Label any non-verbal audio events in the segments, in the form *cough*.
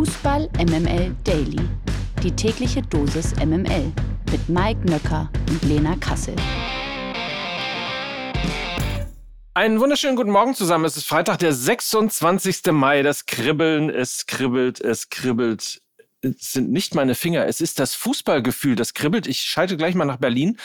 Fußball MML Daily. Die tägliche Dosis MML mit Mike Nöcker und Lena Kassel. Einen wunderschönen guten Morgen zusammen. Es ist Freitag, der 26. Mai. Das Kribbeln, es kribbelt, es kribbelt. Es sind nicht meine Finger, es ist das Fußballgefühl, das kribbelt. Ich schalte gleich mal nach Berlin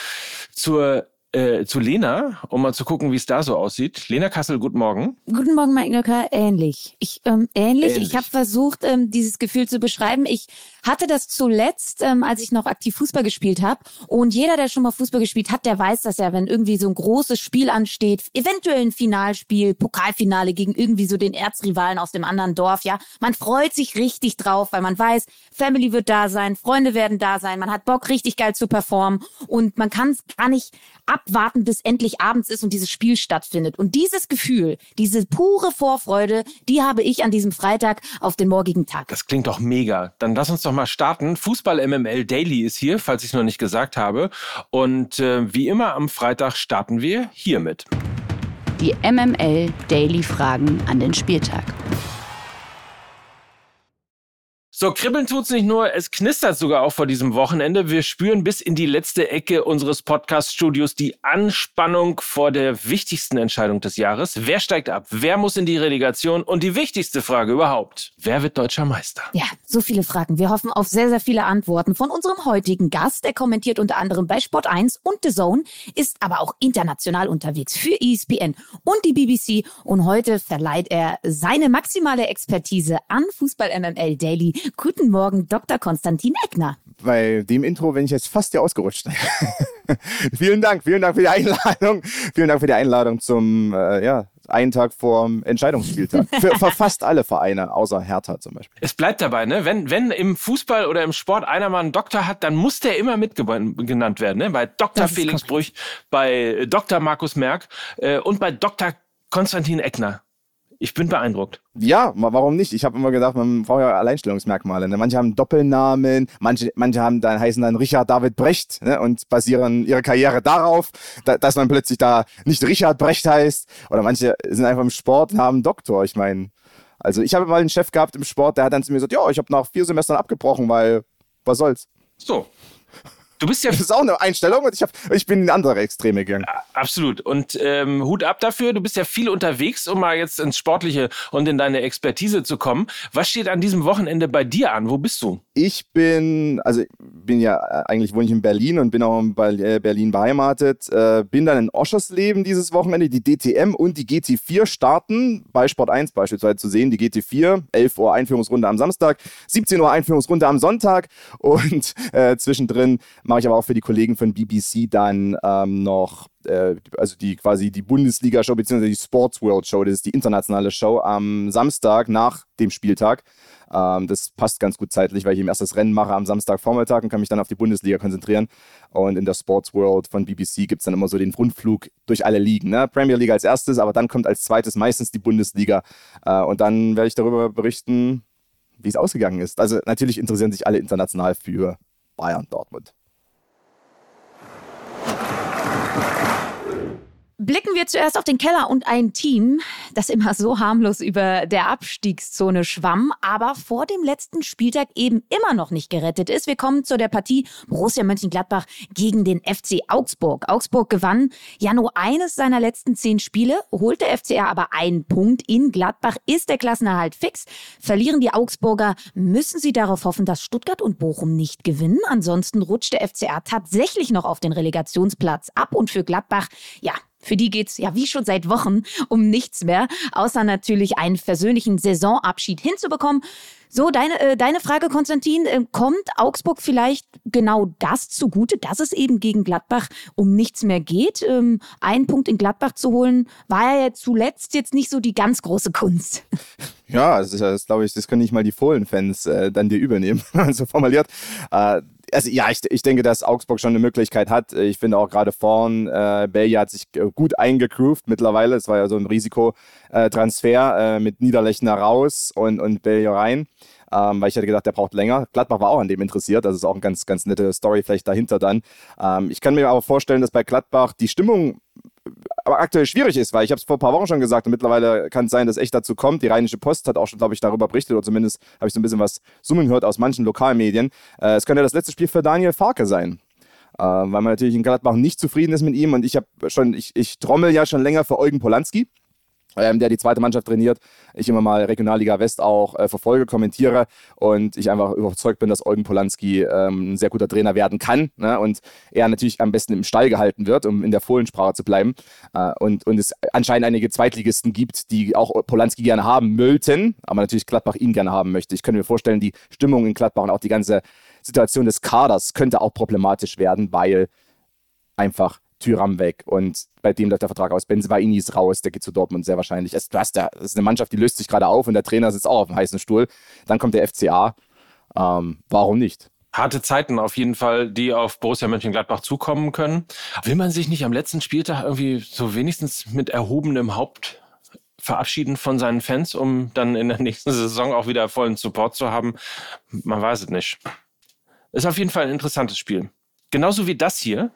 zur äh, zu Lena, um mal zu gucken, wie es da so aussieht. Lena Kassel, guten Morgen. Guten Morgen, Mike Nöcker. Ähnlich. Ich, ähm, ähnlich. ähnlich. Ich habe versucht, ähm, dieses Gefühl zu beschreiben. Ich hatte das zuletzt, ähm, als ich noch aktiv Fußball gespielt habe. Und jeder, der schon mal Fußball gespielt hat, der weiß dass ja, wenn irgendwie so ein großes Spiel ansteht, eventuell ein Finalspiel, Pokalfinale gegen irgendwie so den Erzrivalen aus dem anderen Dorf, ja, man freut sich richtig drauf, weil man weiß, Family wird da sein, Freunde werden da sein, man hat Bock, richtig geil zu performen und man kann es gar nicht abwarten, bis endlich abends ist und dieses Spiel stattfindet. Und dieses Gefühl, diese pure Vorfreude, die habe ich an diesem Freitag auf den morgigen Tag. Das klingt doch mega. Dann lass uns doch mal starten. Fußball MML Daily ist hier, falls ich es noch nicht gesagt habe. Und äh, wie immer am Freitag starten wir hiermit. Die MML Daily Fragen an den Spieltag. So, kribbeln tut's nicht nur, es knistert sogar auch vor diesem Wochenende. Wir spüren bis in die letzte Ecke unseres Podcast-Studios die Anspannung vor der wichtigsten Entscheidung des Jahres. Wer steigt ab? Wer muss in die Relegation? Und die wichtigste Frage überhaupt. Wer wird deutscher Meister? Ja, so viele Fragen. Wir hoffen auf sehr, sehr viele Antworten von unserem heutigen Gast. Der kommentiert unter anderem bei Sport 1 und The Zone, ist aber auch international unterwegs für ESPN und die BBC. Und heute verleiht er seine maximale Expertise an Fußball MML Daily Guten Morgen, Dr. Konstantin Eckner. Bei dem Intro bin ich jetzt fast hier ausgerutscht. *laughs* vielen Dank, vielen Dank für die Einladung. Vielen Dank für die Einladung zum, äh, ja, einen Tag vor Entscheidungsspieltag. Für, für, fast alle Vereine, außer Hertha zum Beispiel. Es bleibt dabei, ne? Wenn, wenn im Fußball oder im Sport einer mal einen Doktor hat, dann muss der immer mitgenannt werden. Ne? Bei Dr. Felix Brüch, bei Dr. Markus Merck äh, und bei Dr. Konstantin Eckner. Ich bin beeindruckt. Ja, warum nicht? Ich habe immer gedacht, man braucht ja Alleinstellungsmerkmale. Ne? Manche haben Doppelnamen, manche, manche haben dann, heißen dann Richard David Brecht ne? und basieren ihre Karriere darauf, da, dass man plötzlich da nicht Richard Brecht heißt. Oder manche sind einfach im Sport und haben Doktor. Ich meine, also ich habe mal einen Chef gehabt im Sport, der hat dann zu mir gesagt, ja, ich habe nach vier Semestern abgebrochen, weil was soll's. So, Du bist ja. Das ist auch eine Einstellung und ich, hab, ich bin in andere Extreme gegangen. Absolut. Und ähm, Hut ab dafür. Du bist ja viel unterwegs, um mal jetzt ins Sportliche und in deine Expertise zu kommen. Was steht an diesem Wochenende bei dir an? Wo bist du? Ich bin, also bin ja, äh, eigentlich wohne ich in Berlin und bin auch in äh, Berlin beheimatet. Äh, bin dann in Oschersleben dieses Wochenende. Die DTM und die GT4 starten. Bei Sport 1 beispielsweise zu sehen. Die GT4, 11 Uhr Einführungsrunde am Samstag, 17 Uhr Einführungsrunde am Sonntag und äh, zwischendrin mache ich aber auch für die Kollegen von BBC dann ähm, noch, äh, also die quasi die Bundesliga-Show bzw. die Sports World Show, das ist die internationale Show am Samstag nach dem Spieltag. Ähm, das passt ganz gut zeitlich, weil ich eben erst das Rennen mache am Samstagvormittag und kann mich dann auf die Bundesliga konzentrieren. Und in der Sports World von BBC gibt es dann immer so den Rundflug durch alle Ligen. Ne? Premier League als erstes, aber dann kommt als zweites meistens die Bundesliga. Äh, und dann werde ich darüber berichten, wie es ausgegangen ist. Also natürlich interessieren sich alle international für Bayern Dortmund. Blicken wir zuerst auf den Keller und ein Team, das immer so harmlos über der Abstiegszone schwamm, aber vor dem letzten Spieltag eben immer noch nicht gerettet ist. Wir kommen zu der Partie Borussia Mönchengladbach gegen den FC Augsburg. Augsburg gewann ja nur eines seiner letzten zehn Spiele, holt der FCR aber einen Punkt. In Gladbach ist der Klassenerhalt fix. Verlieren die Augsburger, müssen sie darauf hoffen, dass Stuttgart und Bochum nicht gewinnen. Ansonsten rutscht der FCR tatsächlich noch auf den Relegationsplatz ab und für Gladbach, ja, für die geht's ja wie schon seit Wochen um nichts mehr, außer natürlich einen versöhnlichen Saisonabschied hinzubekommen. So, deine, äh, deine Frage, Konstantin, äh, kommt Augsburg vielleicht genau das zugute, dass es eben gegen Gladbach um nichts mehr geht? Ähm, einen Punkt in Gladbach zu holen, war ja zuletzt jetzt nicht so die ganz große Kunst. Ja, das, das glaube ich, das können nicht mal die Fohlen-Fans äh, dann dir übernehmen, *laughs* so formuliert. Äh, also ja, ich, ich denke, dass Augsburg schon eine Möglichkeit hat. Ich finde auch gerade vorn, äh, Belgia hat sich äh, gut eingegroovt mittlerweile. Es war ja so ein Risikotransfer äh, mit Niederlechner raus und, und Belgia rein. Ähm, weil ich hätte gedacht, der braucht länger. Gladbach war auch an dem interessiert. Das ist auch eine ganz, ganz nette Story vielleicht dahinter dann. Ähm, ich kann mir aber vorstellen, dass bei Gladbach die Stimmung aber aktuell schwierig ist, weil ich habe es vor ein paar Wochen schon gesagt und mittlerweile kann es sein, dass echt dazu kommt. Die Rheinische Post hat auch schon, glaube ich, darüber berichtet oder zumindest habe ich so ein bisschen was summen gehört aus manchen Lokalmedien. Äh, es könnte das letzte Spiel für Daniel Farke sein. Äh, weil man natürlich in Gladbach nicht zufrieden ist mit ihm und ich habe schon, ich, ich trommel ja schon länger für Eugen Polanski ähm, der die zweite Mannschaft trainiert. Ich immer mal Regionalliga West auch äh, verfolge, kommentiere und ich einfach überzeugt bin, dass Eugen Polanski ähm, ein sehr guter Trainer werden kann ne? und er natürlich am besten im Stall gehalten wird, um in der Fohlensprache zu bleiben. Äh, und, und es anscheinend einige Zweitligisten gibt, die auch Polanski gerne haben möchten, aber natürlich Gladbach ihn gerne haben möchte. Ich könnte mir vorstellen, die Stimmung in Gladbach und auch die ganze Situation des Kaders könnte auch problematisch werden, weil einfach Tyram weg und bei dem läuft der Vertrag aus. Benzebaini ist raus, der geht zu Dortmund sehr wahrscheinlich. Also, du hast da, das ist eine Mannschaft, die löst sich gerade auf und der Trainer sitzt auch auf dem heißen Stuhl. Dann kommt der FCA. Ähm, warum nicht? harte Zeiten auf jeden Fall, die auf Borussia Mönchengladbach zukommen können. Will man sich nicht am letzten Spieltag irgendwie so wenigstens mit erhobenem Haupt verabschieden von seinen Fans, um dann in der *laughs* nächsten Saison auch wieder vollen Support zu haben? Man weiß es nicht. Ist auf jeden Fall ein interessantes Spiel. Genauso wie das hier.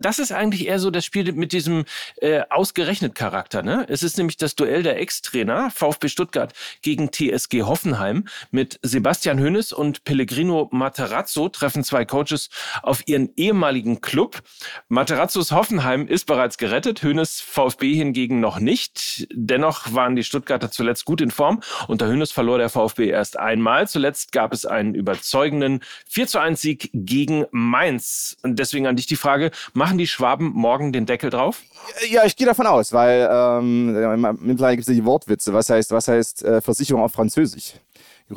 Das ist eigentlich eher so das Spiel mit diesem äh, ausgerechnet Charakter. Ne? Es ist nämlich das Duell der Ex-Trainer VfB Stuttgart gegen TSG Hoffenheim. Mit Sebastian Hönes und Pellegrino Materazzo treffen zwei Coaches auf ihren ehemaligen Club. Materazzos Hoffenheim ist bereits gerettet, Hönes VfB hingegen noch nicht. Dennoch waren die Stuttgarter zuletzt gut in Form. Unter Hönes verlor der VfB erst einmal. Zuletzt gab es einen überzeugenden 4 zu 1 Sieg gegen Mainz. Und deswegen an dich die Frage, macht Machen die Schwaben morgen den Deckel drauf? Ja, ich gehe davon aus, weil ähm, mittlerweile gibt es die Wortwitze. Was heißt, was heißt äh, Versicherung auf Französisch?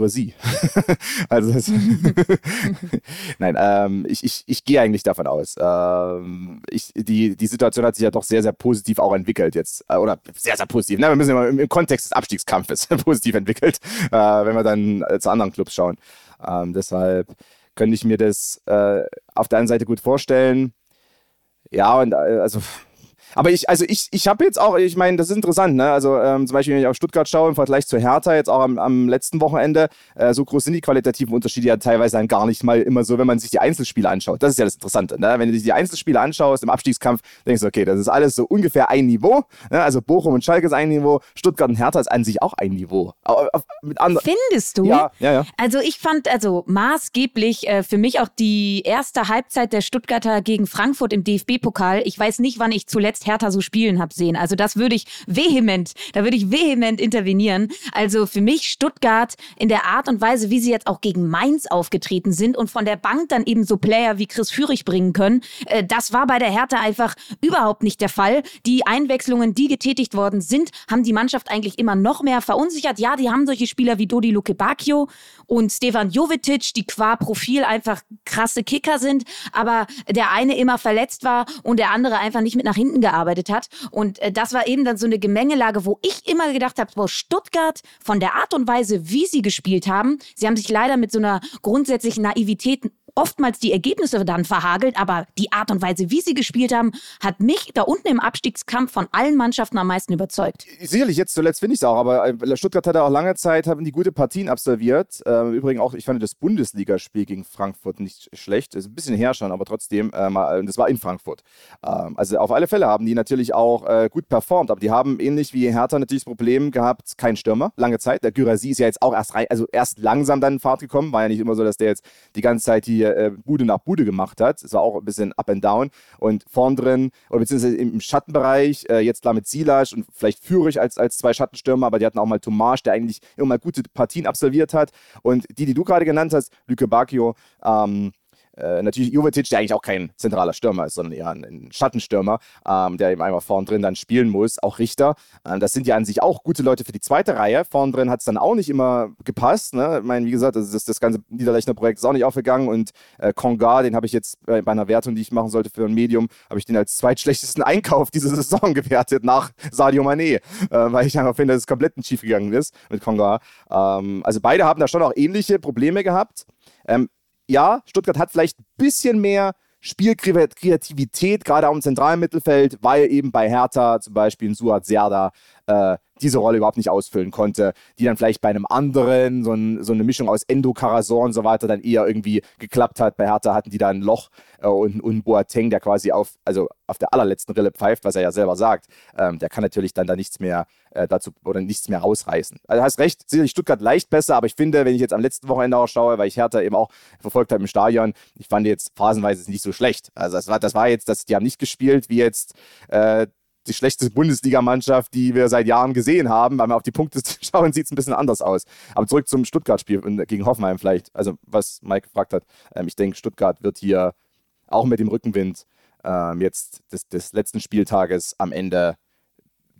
Sie. *laughs* also *laughs* Nein, ähm, ich, ich, ich gehe eigentlich davon aus. Ähm, ich, die, die Situation hat sich ja doch sehr, sehr positiv auch entwickelt jetzt. Äh, oder sehr, sehr positiv. Na, wir müssen immer im, im Kontext des Abstiegskampfes *laughs* positiv entwickelt, äh, wenn wir dann äh, zu anderen Clubs schauen. Ähm, deshalb könnte ich mir das äh, auf der einen Seite gut vorstellen. Ja, und äh, also aber ich, also ich, ich habe jetzt auch, ich meine, das ist interessant, ne? Also ähm, zum Beispiel, wenn ich auf Stuttgart schaue, im Vergleich zu Hertha, jetzt auch am, am letzten Wochenende, äh, so groß sind die qualitativen Unterschiede ja teilweise dann gar nicht mal immer so, wenn man sich die Einzelspiele anschaut. Das ist ja das Interessante, ne? Wenn du dich die Einzelspiele anschaust im Abstiegskampf, denkst du, okay, das ist alles so ungefähr ein Niveau. Ne? Also Bochum und Schalke ist ein Niveau, Stuttgart und Hertha ist an sich auch ein Niveau. Findest du? Ja, ja, ja. Also ich fand, also maßgeblich äh, für mich auch die erste Halbzeit der Stuttgarter gegen Frankfurt im DFB-Pokal. Ich weiß nicht, wann ich zuletzt Hertha so spielen habe sehen. Also das würde ich vehement, da würde ich vehement intervenieren. Also für mich Stuttgart in der Art und Weise, wie sie jetzt auch gegen Mainz aufgetreten sind und von der Bank dann eben so Player wie Chris Führig bringen können, äh, das war bei der Hertha einfach überhaupt nicht der Fall. Die Einwechslungen, die getätigt worden sind, haben die Mannschaft eigentlich immer noch mehr verunsichert. Ja, die haben solche Spieler wie Dodi Luke Bacchio und Stefan Jovetic, die qua Profil einfach krasse Kicker sind, aber der eine immer verletzt war und der andere einfach nicht mit nach hinten gearbeitet gearbeitet hat. Und äh, das war eben dann so eine Gemengelage, wo ich immer gedacht habe, wo Stuttgart von der Art und Weise, wie sie gespielt haben, sie haben sich leider mit so einer grundsätzlichen Naivität oftmals die Ergebnisse dann verhagelt, aber die Art und Weise, wie sie gespielt haben, hat mich da unten im Abstiegskampf von allen Mannschaften am meisten überzeugt. Sicherlich, jetzt zuletzt finde ich es auch, aber äh, Stuttgart hatte auch lange Zeit, haben die gute Partien absolviert. Äh, Übrigens auch, ich fand das Bundesligaspiel gegen Frankfurt nicht schlecht. Ist ein bisschen her schon, aber trotzdem, äh, das war in Frankfurt. Ähm, also auf alle Fälle haben die natürlich auch gut performt, aber die haben ähnlich wie Hertha natürlich das Problem gehabt, kein Stürmer, lange Zeit. Der Gyrasi ist ja jetzt auch erst rein, also erst langsam dann in Fahrt gekommen. War ja nicht immer so, dass der jetzt die ganze Zeit die hier äh, Bude nach Bude gemacht hat. Es war auch ein bisschen up and down. Und vorn drin, oder beziehungsweise im Schattenbereich, äh, jetzt klar mit Silas und vielleicht Führig als, als zwei Schattenstürmer, aber die hatten auch mal Tomasch, der eigentlich immer mal gute Partien absolviert hat. Und die, die du gerade genannt hast, Lüke Bacchio, ähm, äh, natürlich Jovetic, der eigentlich auch kein zentraler Stürmer ist, sondern eher ein, ein Schattenstürmer, ähm, der eben einmal vorn drin dann spielen muss, auch Richter. Ähm, das sind ja an sich auch gute Leute für die zweite Reihe. Vorn drin hat es dann auch nicht immer gepasst. Ne? Ich meine, wie gesagt, das, das, das ganze Niederlechner Projekt ist auch nicht aufgegangen und äh, Konga, den habe ich jetzt bei, bei, einer Wertung, die ich machen sollte für ein Medium, habe ich den als zweitschlechtesten *laughs* Einkauf diese Saison gewertet nach Sadio Mané, äh, weil ich einfach finde, dass es komplett schief gegangen ist mit Konga. Ähm, also beide haben da schon auch ähnliche Probleme gehabt. Ähm, ja, Stuttgart hat vielleicht ein bisschen mehr Spielkreativität, gerade auch im zentralen Mittelfeld, weil eben bei Hertha zum Beispiel in Suat Serda äh, diese Rolle überhaupt nicht ausfüllen konnte, die dann vielleicht bei einem anderen, so, ein, so eine Mischung aus Endo, Karasor und so weiter, dann eher irgendwie geklappt hat. Bei Hertha hatten die da ein Loch äh, und, und Boateng, der quasi auf, also auf der allerletzten Rille pfeift, was er ja selber sagt, ähm, der kann natürlich dann da nichts mehr äh, dazu oder nichts mehr rausreißen. Also hast recht, sicherlich Stuttgart leicht besser, aber ich finde, wenn ich jetzt am letzten Wochenende auch schaue, weil ich Hertha eben auch verfolgt habe im Stadion, ich fand jetzt phasenweise nicht so schlecht. Also das war, das war jetzt, das, die haben nicht gespielt wie jetzt äh, die schlechteste Bundesligamannschaft, die wir seit Jahren gesehen haben. Wenn wir auf die Punkte *laughs* schauen, sieht es ein bisschen anders aus. Aber zurück zum Stuttgart-Spiel gegen Hoffenheim vielleicht. Also, was Mike gefragt hat. Ähm, ich denke, Stuttgart wird hier auch mit dem Rückenwind ähm, jetzt des, des letzten Spieltages am Ende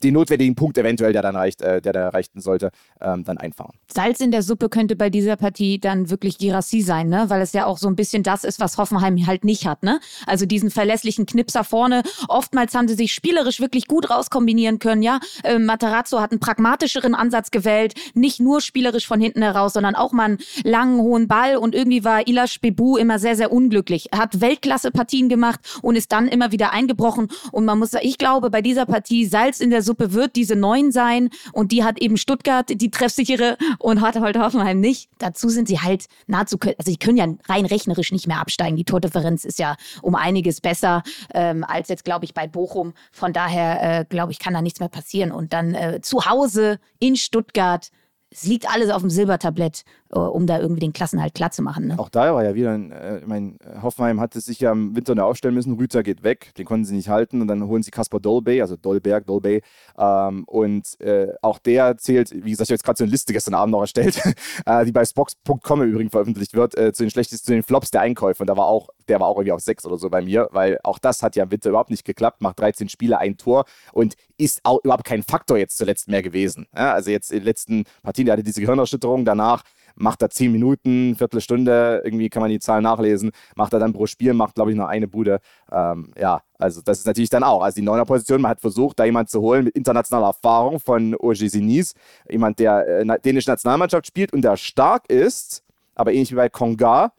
den notwendigen Punkt eventuell, der dann reicht, äh, der da erreichen sollte, ähm, dann einfahren. Salz in der Suppe könnte bei dieser Partie dann wirklich Girassi sein, ne? Weil es ja auch so ein bisschen das ist, was Hoffenheim halt nicht hat, ne? Also diesen verlässlichen Knipser vorne. Oftmals haben sie sich spielerisch wirklich gut rauskombinieren können, ja. Äh, Matarazzo hat einen pragmatischeren Ansatz gewählt, nicht nur spielerisch von hinten heraus, sondern auch mal einen langen, hohen Ball. Und irgendwie war Ilash Bebu immer sehr, sehr unglücklich. Er hat Weltklasse-Partien gemacht und ist dann immer wieder eingebrochen. Und man muss ich glaube, bei dieser Partie Salz in der Suppe Suppe wird diese neun sein und die hat eben Stuttgart, die treffsichere und hat heute Hoffenheim nicht. Dazu sind sie halt nahezu, also sie können ja rein rechnerisch nicht mehr absteigen. Die Tordifferenz ist ja um einiges besser ähm, als jetzt, glaube ich, bei Bochum. Von daher, äh, glaube ich, kann da nichts mehr passieren. Und dann äh, zu Hause in Stuttgart es liegt alles auf dem Silbertablett, äh, um da irgendwie den Klassenhalt klar zu machen. Ne? Auch da war ja wieder, ein, äh, ich meine, Hoffenheim hatte sich ja im Winter noch aufstellen müssen. Rüter geht weg, den konnten sie nicht halten und dann holen sie Kaspar Dolbey, also Dolberg, Dolbey. Ähm, und äh, auch der zählt, wie gesagt, ich habe jetzt gerade so eine Liste gestern Abend noch erstellt, *laughs* äh, die bei Spox.com im Übrigen veröffentlicht wird, äh, zu den schlechtesten, zu den Flops der Einkäufe. Und da war auch, der war auch irgendwie auf sechs oder so bei mir, weil auch das hat ja im Winter überhaupt nicht geklappt, macht 13 Spiele, ein Tor und ist auch überhaupt kein Faktor jetzt zuletzt mehr gewesen. Ja, also jetzt in den letzten Partien, der hatte diese Gehirnerschütterung, danach macht er 10 Minuten, Viertelstunde, irgendwie kann man die Zahlen nachlesen, macht er dann pro Spiel, macht glaube ich nur eine Bude. Ähm, ja, also das ist natürlich dann auch, also die neuner Position, man hat versucht, da jemanden zu holen mit internationaler Erfahrung von Oje Sinis, jemand, der äh, dänische Nationalmannschaft spielt und der stark ist, aber ähnlich wie bei Konga,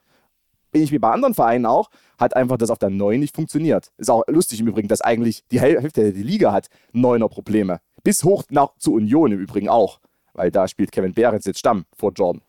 ähnlich wie bei anderen Vereinen auch, hat einfach das auf der 9 nicht funktioniert. Ist auch lustig im Übrigen, dass eigentlich die Hälfte der Liga hat neuner Probleme. Bis hoch nach zur Union im Übrigen auch, weil da spielt Kevin Behrens jetzt Stamm vor Jordan.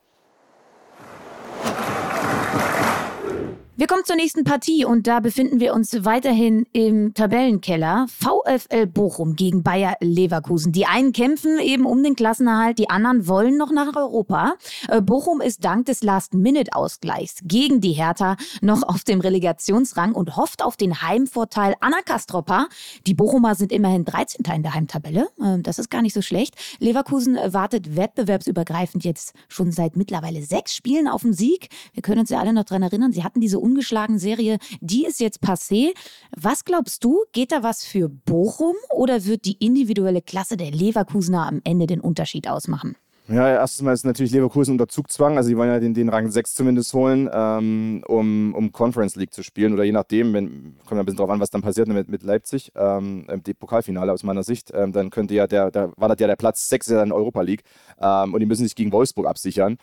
Wir kommen zur nächsten Partie und da befinden wir uns weiterhin im Tabellenkeller. VfL Bochum gegen Bayer Leverkusen. Die einen kämpfen eben um den Klassenerhalt, die anderen wollen noch nach Europa. Äh, Bochum ist dank des Last-Minute-Ausgleichs gegen die Hertha noch auf dem Relegationsrang und hofft auf den Heimvorteil Anna Kastropper. Die Bochumer sind immerhin 13. in der Heimtabelle. Ähm, das ist gar nicht so schlecht. Leverkusen wartet wettbewerbsübergreifend jetzt schon seit mittlerweile sechs Spielen auf den Sieg. Wir können uns ja alle noch dran erinnern, sie hatten diese ungeschlagen Serie, die ist jetzt passé. Was glaubst du, geht da was für Bochum oder wird die individuelle Klasse der Leverkusener am Ende den Unterschied ausmachen? Ja, erstens mal ist natürlich Leverkusen unter Zugzwang, also die wollen ja den, den Rang 6 zumindest holen, ähm, um, um Conference League zu spielen oder je nachdem, wenn, kommt ein bisschen drauf an, was dann passiert mit, mit Leipzig, ähm, die Pokalfinale aus meiner Sicht, ähm, dann könnte ja der, da war ja der Platz 6 ja dann Europa League ähm, und die müssen sich gegen Wolfsburg absichern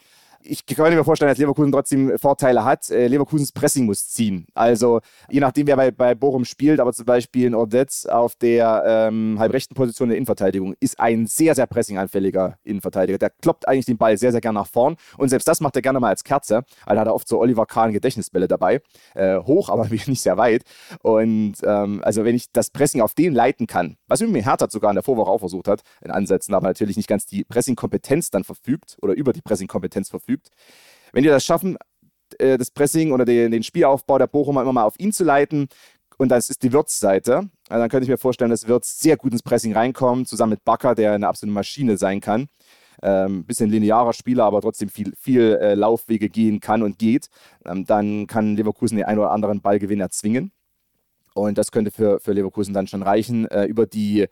ich kann mir vorstellen, dass Leverkusen trotzdem Vorteile hat. Äh, Leverkusens Pressing muss ziehen. Also je nachdem, wer bei, bei Bochum spielt, aber zum Beispiel in Ordetz auf der ähm, halbrechten Position der Innenverteidigung ist ein sehr, sehr pressinganfälliger Innenverteidiger. Der kloppt eigentlich den Ball sehr, sehr gerne nach vorn und selbst das macht er gerne mal als Kerze, da hat er oft so Oliver Kahn Gedächtnisbälle dabei. Äh, hoch, aber *laughs* nicht sehr weit. Und ähm, also wenn ich das Pressing auf den leiten kann, was mir Hertha sogar in der Vorwoche auch versucht hat, in Ansätzen, aber natürlich nicht ganz die Pressing-Kompetenz dann verfügt oder über die Pressing-Kompetenz verfügt, verfügt. Wenn die das schaffen, äh, das Pressing oder den, Spielaufbau der Bochumer immer mal auf ihn zu leiten, und das ist die Wirtz-Seite, also dann könnte ich mir vorstellen, dass Wirtz sehr gut ins Pressing reinkommt, zusammen mit Bakker, der eine absolute Maschine sein kann. Ähm, bisschen linearer Spieler, aber trotzdem viel, viel äh, Laufwege gehen kann und geht. Ähm, dann kann Leverkusen den einen oder anderen Ballgewinn erzwingen. Und das könnte für, für Leverkusen dann schon reichen. Äh, über die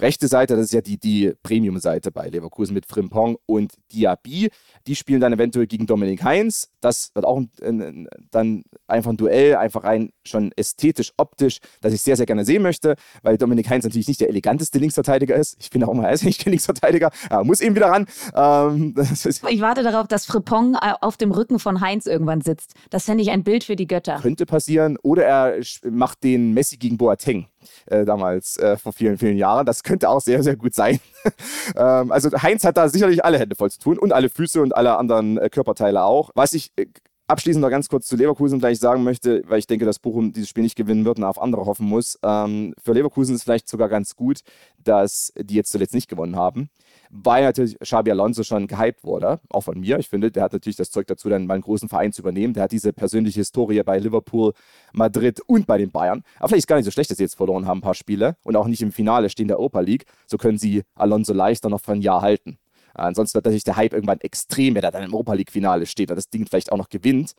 rechte Seite, das ist ja die, die Premium-Seite bei Leverkusen mit Frimpong und Diaby. Die spielen dann eventuell gegen Dominik Heinz. Das wird auch ein, ein, dann einfach ein Duell, einfach rein schon ästhetisch, optisch, das ich sehr, sehr gerne sehen möchte, weil Dominik Heinz natürlich nicht der eleganteste Linksverteidiger ist. Ich finde auch mal, ist *laughs* nicht der Linksverteidiger, er muss eben wieder ran. Ähm, *laughs* ich warte darauf, dass Frimpong äh, auf dem Rücken von Heinz irgendwann sitzt. Das fände ich ein Bild für die Götter. Könnte passieren. Oder er macht den Messi gegen Boateng äh, damals äh, vor vielen, vielen Jahren. Das könnte auch sehr, sehr gut sein. *laughs* ähm, also Heinz hat da sicherlich alle Hände voll zu tun und alle Füße und alle anderen äh, Körperteile auch. Was ich äh, abschließend noch ganz kurz zu Leverkusen gleich sagen möchte, weil ich denke, dass Bochum dieses Spiel nicht gewinnen wird und auf andere hoffen muss. Ähm, für Leverkusen ist es vielleicht sogar ganz gut, dass die jetzt zuletzt nicht gewonnen haben weil natürlich Xabi Alonso schon gehypt wurde, auch von mir. Ich finde, der hat natürlich das Zeug dazu, dann mal einen großen Verein zu übernehmen. Der hat diese persönliche Historie bei Liverpool, Madrid und bei den Bayern. Aber vielleicht ist gar nicht so schlecht, dass sie jetzt verloren haben, ein paar Spiele und auch nicht im Finale stehen der Europa League. So können sie Alonso leichter noch für ein Jahr halten. Ansonsten wird natürlich der Hype irgendwann extrem, wenn er dann im Europa League-Finale steht und das Ding vielleicht auch noch gewinnt.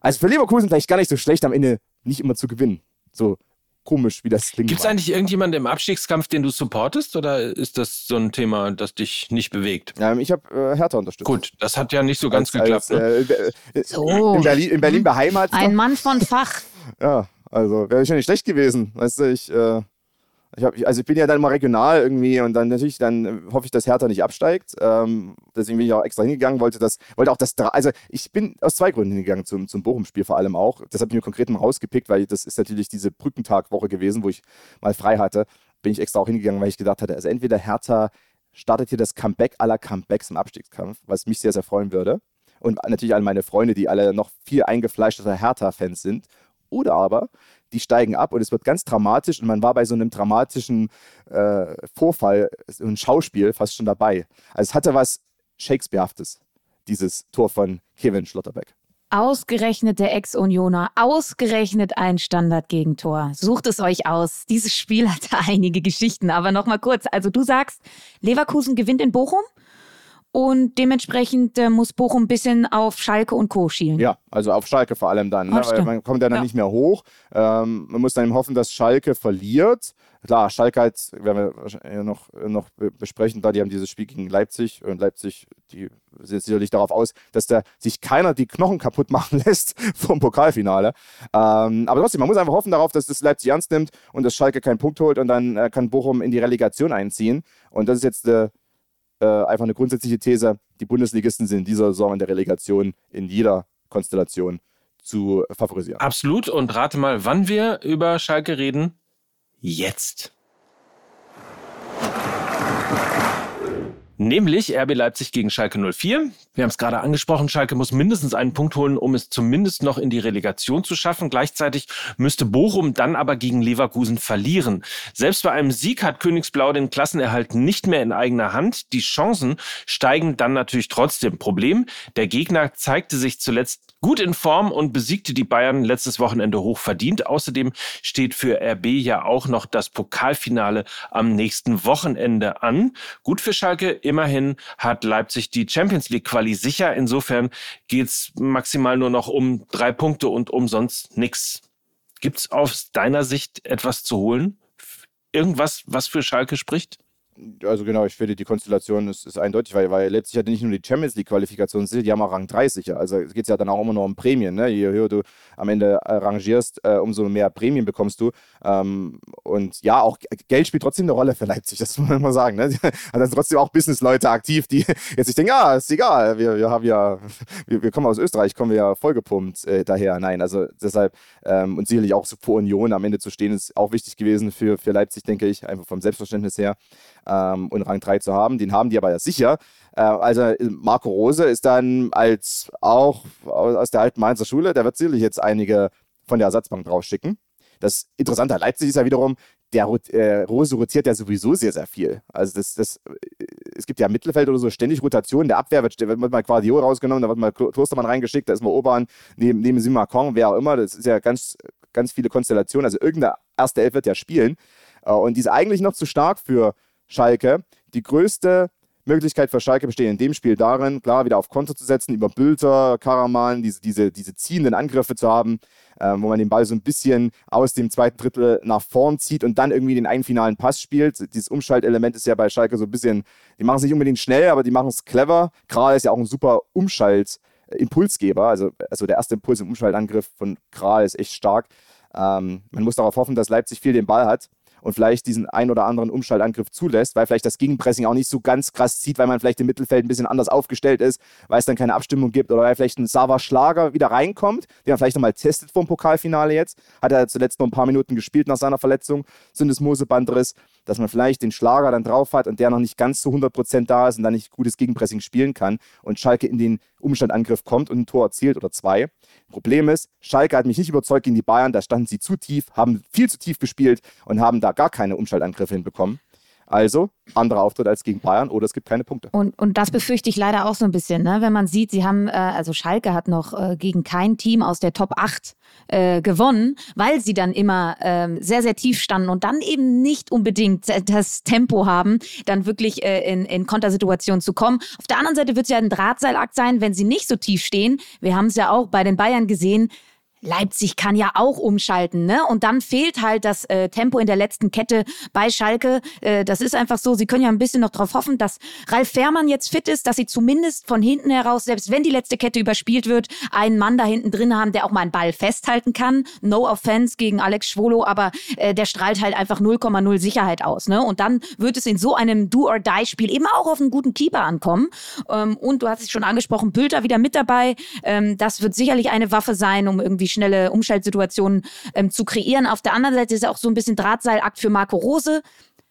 Also für Leverkusen vielleicht gar nicht so schlecht, am Ende nicht immer zu gewinnen. So komisch, wie das klingt. Gibt es eigentlich irgendjemanden im Abstiegskampf, den du supportest oder ist das so ein Thema, das dich nicht bewegt? Ja, ich habe äh, Hertha unterstützt. Gut, das hat ja nicht so ganz als, geklappt. Als, ne? äh, so. In Berlin, in Berlin beheimatet. Ein Mann von Fach. *laughs* ja, also wäre schon nicht schlecht gewesen. Weißt du, ich. Äh, ich hab, also ich bin ja dann mal regional irgendwie und dann natürlich, dann hoffe ich, dass Hertha nicht absteigt. Ähm, deswegen bin ich auch extra hingegangen, wollte das, wollte auch das, also ich bin aus zwei Gründen hingegangen zum, zum Bochum-Spiel vor allem auch. Das habe ich mir konkret mal rausgepickt, weil das ist natürlich diese Brückentagwoche gewesen, wo ich mal frei hatte. Bin ich extra auch hingegangen, weil ich gedacht hatte, also entweder Hertha startet hier das Comeback aller Comebacks im Abstiegskampf, was mich sehr, sehr freuen würde. Und natürlich alle meine Freunde, die alle noch viel eingefleischter Hertha-Fans sind. Oder aber die steigen ab und es wird ganz dramatisch und man war bei so einem dramatischen äh, Vorfall, so ein Schauspiel fast schon dabei. Also es hatte was Shakespearehaftes, dieses Tor von Kevin Schlotterbeck. Ausgerechnet der Ex-Unioner, ausgerechnet ein Standardgegentor. Sucht es euch aus. Dieses Spiel hatte *laughs* einige Geschichten, aber nochmal kurz. Also du sagst, Leverkusen gewinnt in Bochum? Und dementsprechend äh, muss Bochum ein bisschen auf Schalke und Co. schielen. Ja, also auf Schalke vor allem dann. Ne? Weil man kommt ja dann ja. nicht mehr hoch. Ähm, man muss dann eben hoffen, dass Schalke verliert. Klar, Schalke hat, werden wir noch, noch besprechen, da die haben dieses Spiel gegen Leipzig und Leipzig, die sind sicherlich darauf aus, dass da sich keiner die Knochen kaputt *laughs* machen lässt vom Pokalfinale. Ähm, aber trotzdem, man muss einfach hoffen darauf, dass das Leipzig ernst nimmt und dass Schalke keinen Punkt holt und dann äh, kann Bochum in die Relegation einziehen. Und das ist jetzt äh, äh, einfach eine grundsätzliche These, die Bundesligisten sind in dieser Saison in der Relegation in jeder Konstellation zu favorisieren. Absolut. Und rate mal, wann wir über Schalke reden. Jetzt. Nämlich RB Leipzig gegen Schalke 04. Wir haben es gerade angesprochen, Schalke muss mindestens einen Punkt holen, um es zumindest noch in die Relegation zu schaffen. Gleichzeitig müsste Bochum dann aber gegen Leverkusen verlieren. Selbst bei einem Sieg hat Königsblau den Klassenerhalt nicht mehr in eigener Hand. Die Chancen steigen dann natürlich trotzdem. Problem, der Gegner zeigte sich zuletzt gut in Form und besiegte die Bayern letztes Wochenende hoch verdient. Außerdem steht für RB ja auch noch das Pokalfinale am nächsten Wochenende an. Gut für Schalke, immerhin hat Leipzig die Champions League Quali sicher. Insofern geht's maximal nur noch um drei Punkte und umsonst nichts. Gibt's aus deiner Sicht etwas zu holen? Irgendwas, was für Schalke spricht? Also genau, ich finde, die Konstellation ist, ist eindeutig, weil, weil letztlich hat nicht nur die Champions League-Qualifikation, die haben auch Rang 30. Also es geht ja dann auch immer noch um Prämien. Ne? Je höher du am Ende äh, rangierst, äh, umso mehr Prämien bekommst du. Ähm, und ja, auch Geld spielt trotzdem eine Rolle für Leipzig, das *laughs* muss man immer sagen. Ne? *laughs* Da sind trotzdem auch Businessleute aktiv, die *laughs* jetzt sich denken, ja, ist egal, wir, wir haben ja, wir, wir kommen aus Österreich, kommen wir ja vollgepumpt äh, daher. Nein, also deshalb ähm, und sicherlich auch so vor Union am Ende zu stehen, ist auch wichtig gewesen für, für Leipzig, denke ich, einfach vom Selbstverständnis her ähm, und Rang 3 zu haben. Den haben die aber ja sicher. Äh, also Marco Rose ist dann als auch aus der alten Mainzer Schule, der wird sicherlich jetzt einige von der Ersatzbank draufschicken. Das Interessante an Leipzig ist ja wiederum, der äh, Rose rotiert ja sowieso sehr, sehr viel. Also das, das, es gibt ja im Mittelfeld oder so ständig Rotationen. Der Abwehr wird, wird mal Quadio rausgenommen, da wird mal Klostermann reingeschickt, da ist mal Oban neben, neben Simacon, wer auch immer. Das ist ja ganz, ganz viele Konstellationen. Also irgendeine erste Elf wird ja spielen. Äh, und die ist eigentlich noch zu stark für Schalke. Die größte Möglichkeit für Schalke besteht in dem Spiel darin, klar, wieder auf Konter zu setzen, über Bülter, Karaman, diese, diese, diese ziehenden Angriffe zu haben, äh, wo man den Ball so ein bisschen aus dem zweiten Drittel nach vorn zieht und dann irgendwie den einen finalen Pass spielt. Dieses Umschaltelement ist ja bei Schalke so ein bisschen, die machen es nicht unbedingt schnell, aber die machen es clever. Kral ist ja auch ein super Umschalt-Impulsgeber, also, also der erste Impuls im Umschaltangriff von Kral ist echt stark. Ähm, man muss darauf hoffen, dass Leipzig viel den Ball hat und vielleicht diesen ein oder anderen Umschaltangriff zulässt, weil vielleicht das Gegenpressing auch nicht so ganz krass zieht, weil man vielleicht im Mittelfeld ein bisschen anders aufgestellt ist, weil es dann keine Abstimmung gibt oder weil vielleicht ein Sava Schlager wieder reinkommt, den er vielleicht nochmal testet vor dem Pokalfinale jetzt. Hat er zuletzt noch ein paar Minuten gespielt nach seiner Verletzung, Syndesmosebandriss, dass man vielleicht den Schlager dann drauf hat und der noch nicht ganz zu 100% da ist und dann nicht gutes Gegenpressing spielen kann und Schalke in den Umstandangriff kommt und ein Tor erzielt oder zwei. Problem ist, Schalke hat mich nicht überzeugt gegen die Bayern, da standen sie zu tief, haben viel zu tief gespielt und haben da gar keine Umschaltangriffe hinbekommen. Also anderer Auftritt als gegen Bayern oder es gibt keine Punkte. Und, und das befürchte ich leider auch so ein bisschen, ne? wenn man sieht, sie haben, äh, also Schalke hat noch äh, gegen kein Team aus der Top 8 äh, gewonnen, weil sie dann immer ähm, sehr, sehr tief standen und dann eben nicht unbedingt das Tempo haben, dann wirklich äh, in, in Kontersituationen zu kommen. Auf der anderen Seite wird es ja ein Drahtseilakt sein, wenn sie nicht so tief stehen. Wir haben es ja auch bei den Bayern gesehen, Leipzig kann ja auch umschalten, ne? Und dann fehlt halt das äh, Tempo in der letzten Kette bei Schalke. Äh, das ist einfach so. Sie können ja ein bisschen noch darauf hoffen, dass Ralf Fährmann jetzt fit ist, dass sie zumindest von hinten heraus, selbst wenn die letzte Kette überspielt wird, einen Mann da hinten drin haben, der auch mal einen Ball festhalten kann. No offense gegen Alex Schwolo, aber äh, der strahlt halt einfach 0,0 Sicherheit aus, ne? Und dann wird es in so einem Do-or-Die-Spiel eben auch auf einen guten Keeper ankommen. Ähm, und du hast es schon angesprochen, Bülter wieder mit dabei. Ähm, das wird sicherlich eine Waffe sein, um irgendwie schnelle Umschaltsituationen ähm, zu kreieren. Auf der anderen Seite ist es auch so ein bisschen Drahtseilakt für Marco Rose.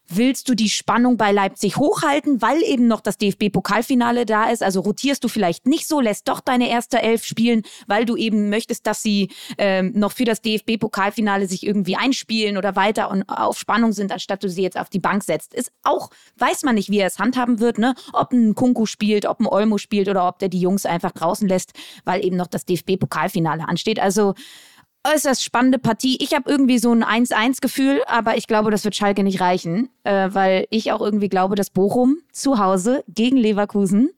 Willst du die Spannung bei Leipzig hochhalten, weil eben noch das DFB-Pokalfinale da ist? Also rotierst du vielleicht nicht so, lässt doch deine erste Elf spielen, weil du eben möchtest, dass sie ähm, noch für das DFB-Pokalfinale sich irgendwie einspielen oder weiter und auf Spannung sind, anstatt du sie jetzt auf die Bank setzt. Ist auch, weiß man nicht, wie er es handhaben wird, ne? Ob ein Kunku spielt, ob ein Olmo spielt oder ob der die Jungs einfach draußen lässt, weil eben noch das DFB-Pokalfinale ansteht. Also äußerst spannende Partie. Ich habe irgendwie so ein 1-1-Gefühl, aber ich glaube, das wird Schalke nicht reichen, äh, weil ich auch irgendwie glaube, dass Bochum zu Hause gegen Leverkusen,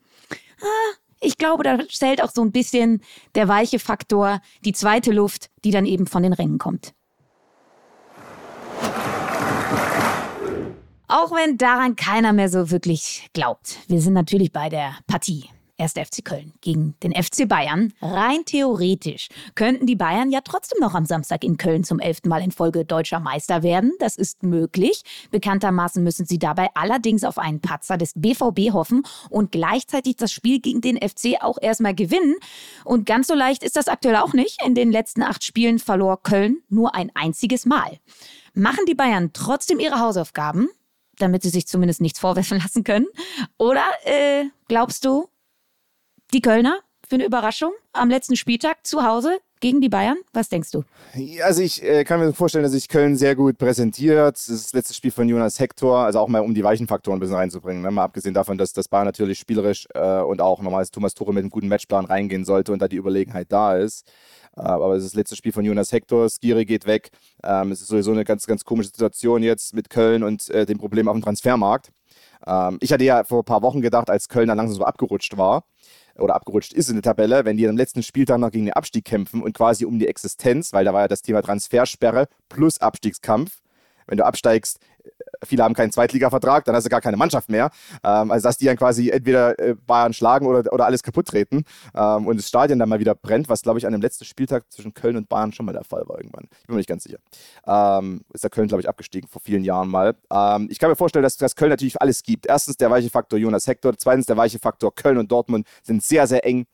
ah, ich glaube, da zählt auch so ein bisschen der weiche Faktor, die zweite Luft, die dann eben von den Rängen kommt. Auch wenn daran keiner mehr so wirklich glaubt. Wir sind natürlich bei der Partie. 1. FC Köln gegen den FC Bayern. Rein theoretisch könnten die Bayern ja trotzdem noch am Samstag in Köln zum elften Mal in Folge deutscher Meister werden. Das ist möglich. Bekanntermaßen müssen sie dabei allerdings auf einen Patzer des BVB hoffen und gleichzeitig das Spiel gegen den FC auch erstmal gewinnen. Und ganz so leicht ist das aktuell auch nicht. In den letzten acht Spielen verlor Köln nur ein einziges Mal. Machen die Bayern trotzdem ihre Hausaufgaben? damit sie sich zumindest nichts vorwerfen lassen können? Oder äh, glaubst du, die Kölner für eine Überraschung am letzten Spieltag zu Hause gegen die Bayern? Was denkst du? Also ich äh, kann mir vorstellen, dass sich Köln sehr gut präsentiert. Das ist das letzte Spiel von Jonas Hector, also auch mal um die weichen Faktoren ein bisschen reinzubringen. Ne? Mal abgesehen davon, dass das Bayern natürlich spielerisch äh, und auch normalerweise Thomas Tuchel mit einem guten Matchplan reingehen sollte und da die Überlegenheit da ist. Äh, aber es ist das letzte Spiel von Jonas Hector, Skiri geht weg. Ähm, es ist sowieso eine ganz, ganz komische Situation jetzt mit Köln und äh, dem Problem auf dem Transfermarkt. Ähm, ich hatte ja vor ein paar Wochen gedacht, als Köln dann langsam so abgerutscht war, oder abgerutscht ist in der Tabelle, wenn die am letzten Spieltag noch gegen den Abstieg kämpfen und quasi um die Existenz, weil da war ja das Thema Transfersperre plus Abstiegskampf. Wenn du absteigst, viele haben keinen Zweitliga-Vertrag, dann hast du gar keine Mannschaft mehr. Ähm, also dass die dann quasi entweder äh, Bayern schlagen oder, oder alles kaputt treten ähm, und das Stadion dann mal wieder brennt, was glaube ich an dem letzten Spieltag zwischen Köln und Bayern schon mal der Fall war irgendwann. Ich bin mir nicht ganz sicher. Ähm, ist der Köln glaube ich abgestiegen vor vielen Jahren mal. Ähm, ich kann mir vorstellen, dass, dass Köln natürlich alles gibt. Erstens der weiche Faktor Jonas Hector, zweitens der weiche Faktor Köln und Dortmund sind sehr, sehr eng.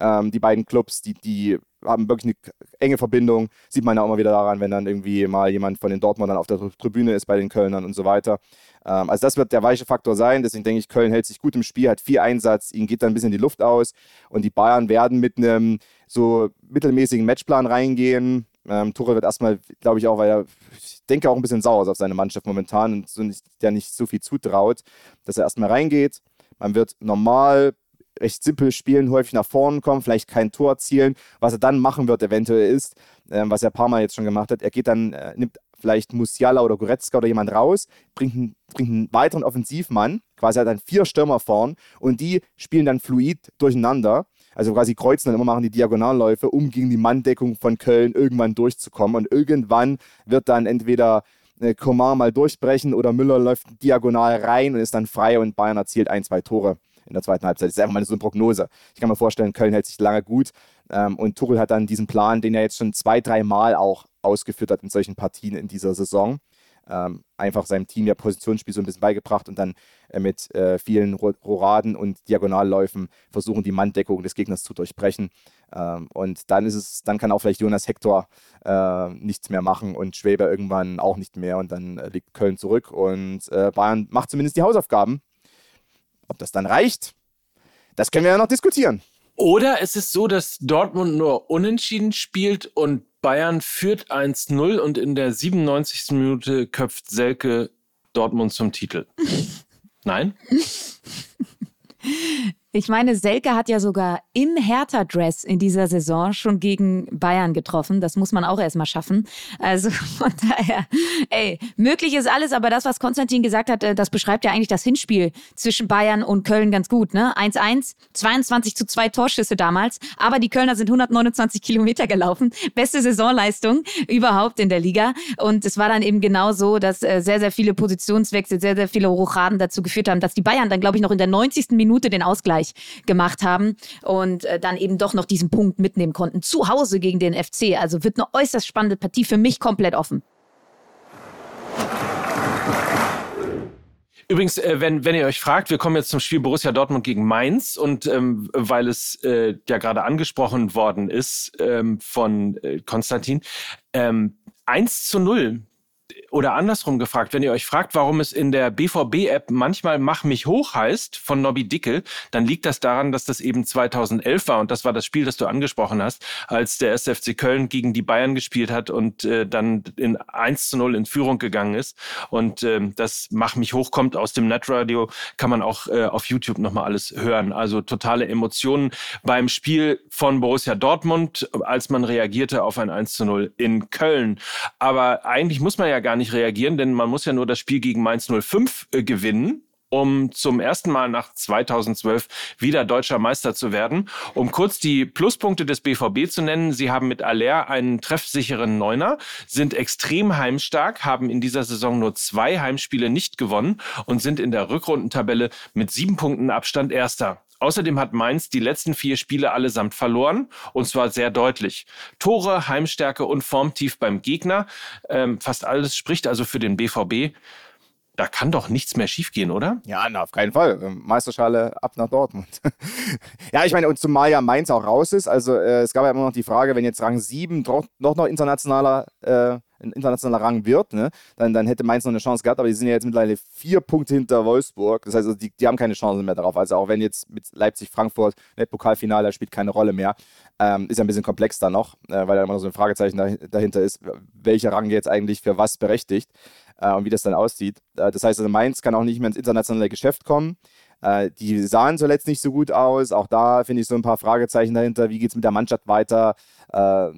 Ähm, die beiden Clubs, die, die haben wirklich eine enge Verbindung. Sieht man ja auch mal wieder daran, wenn dann irgendwie mal jemand von den Dortmundern auf der Tribüne ist bei den Kölnern und so weiter. Ähm, also das wird der weiche Faktor sein. Deswegen denke ich, Köln hält sich gut im Spiel, hat viel Einsatz, ihnen geht dann ein bisschen die Luft aus und die Bayern werden mit einem so mittelmäßigen Matchplan reingehen. Ähm, Tuchel wird erstmal, glaube ich auch, weil er, ich denke auch ein bisschen sauer ist auf seine Mannschaft momentan und so nicht, der nicht so viel zutraut, dass er erstmal reingeht. Man wird normal recht simpel spielen, häufig nach vorne kommen, vielleicht kein Tor erzielen. Was er dann machen wird, eventuell ist, äh, was er ein paar Mal jetzt schon gemacht hat, er geht dann, äh, nimmt vielleicht Musiala oder Goretzka oder jemand raus, bringt einen, bringt einen weiteren Offensivmann, quasi hat dann vier Stürmer vorn und die spielen dann fluid durcheinander. Also quasi kreuzen dann immer, machen die Diagonalläufe, um gegen die Manndeckung von Köln irgendwann durchzukommen. Und irgendwann wird dann entweder äh, Komar mal durchbrechen oder Müller läuft diagonal rein und ist dann frei und Bayern erzielt ein, zwei Tore in der zweiten Halbzeit. Das ist einfach mal so eine Prognose. Ich kann mir vorstellen, Köln hält sich lange gut ähm, und Tuchel hat dann diesen Plan, den er jetzt schon zwei, drei Mal auch ausgeführt hat in solchen Partien in dieser Saison. ähm, einfach seinem Team ja Positionsspiel so ein bisschen beigebracht und dann äh, mit äh, vielen Roraden und Diagonalläufen versuchen, die Manndeckung des Gegners zu durchbrechen. Ähm, und dann ist es, dann kann auch vielleicht Jonas Hector äh, nichts mehr machen und Schwäber irgendwann auch nicht mehr und dann äh, liegt Köln zurück und äh, Bayern macht zumindest die Hausaufgaben. Ob das dann reicht, das können wir ja noch diskutieren. Oder es ist so, dass Dortmund nur unentschieden spielt und Bayern führt 1-0 und in der 97. Minute köpft Selke Dortmund zum Titel. Nein? *laughs* Ich meine, Selke hat ja sogar im Hertha-Dress in dieser Saison schon gegen Bayern getroffen. Das muss man auch erstmal schaffen. Also *laughs* von daher, ey, möglich ist alles, aber das, was Konstantin gesagt hat, äh, das beschreibt ja eigentlich das Hinspiel zwischen Bayern und Köln ganz gut. Ne? 1-1, 22 zu 2 Torschüsse damals, aber die Kölner sind 129 Kilometer gelaufen. Beste Saisonleistung überhaupt in der Liga. Und es war dann eben genau so, dass äh, sehr, sehr viele Positionswechsel, sehr, sehr viele Rochaden dazu geführt haben, dass die Bayern dann, glaube ich, noch in der 90. Minute den Ausgleich Ausgleich gemacht haben und äh, dann eben doch noch diesen Punkt mitnehmen konnten. Zu Hause gegen den FC. Also wird eine äußerst spannende Partie für mich komplett offen. Übrigens, äh, wenn, wenn ihr euch fragt, wir kommen jetzt zum Spiel Borussia Dortmund gegen Mainz und ähm, weil es äh, ja gerade angesprochen worden ist ähm, von äh, Konstantin, ähm, 1 zu 0 oder andersrum gefragt, wenn ihr euch fragt, warum es in der BVB-App manchmal Mach mich hoch heißt von Nobby Dickel, dann liegt das daran, dass das eben 2011 war und das war das Spiel, das du angesprochen hast, als der SFC Köln gegen die Bayern gespielt hat und äh, dann in 1 zu 0 in Führung gegangen ist. Und äh, das Mach mich hoch kommt aus dem Netradio, kann man auch äh, auf YouTube nochmal alles hören. Also totale Emotionen beim Spiel von Borussia Dortmund, als man reagierte auf ein 1 zu 0 in Köln. Aber eigentlich muss man ja gar nicht reagieren, denn man muss ja nur das Spiel gegen Mainz 05 äh, gewinnen um zum ersten Mal nach 2012 wieder deutscher Meister zu werden. Um kurz die Pluspunkte des BVB zu nennen, sie haben mit Aller einen treffsicheren Neuner, sind extrem heimstark, haben in dieser Saison nur zwei Heimspiele nicht gewonnen und sind in der Rückrundentabelle mit sieben Punkten Abstand erster. Außerdem hat Mainz die letzten vier Spiele allesamt verloren und zwar sehr deutlich. Tore, Heimstärke und Formtief beim Gegner. Ähm, fast alles spricht also für den BVB. Da kann doch nichts mehr schiefgehen, oder? Ja, na, auf keinen Fall. Ähm, Meisterschale ab nach Dortmund. *laughs* ja, ich meine, und zumal ja Mainz auch raus ist. Also äh, es gab ja immer noch die Frage, wenn jetzt Rang 7 doch noch, internationaler äh, ein internationaler Rang wird, ne, dann, dann hätte Mainz noch eine Chance gehabt, aber die sind ja jetzt mittlerweile vier Punkte hinter Wolfsburg. Das heißt, also die, die haben keine Chance mehr darauf. Also auch wenn jetzt mit Leipzig, Frankfurt, ne, Pokalfinale, spielt keine Rolle mehr. Ähm, ist ja ein bisschen komplex da noch, äh, weil da immer so ein Fragezeichen dahinter ist, welcher Rang jetzt eigentlich für was berechtigt äh, und wie das dann aussieht. Äh, das heißt, also Mainz kann auch nicht mehr ins internationale Geschäft kommen. Äh, die sahen zuletzt nicht so gut aus. Auch da finde ich so ein paar Fragezeichen dahinter. Wie geht es mit der Mannschaft weiter? Äh,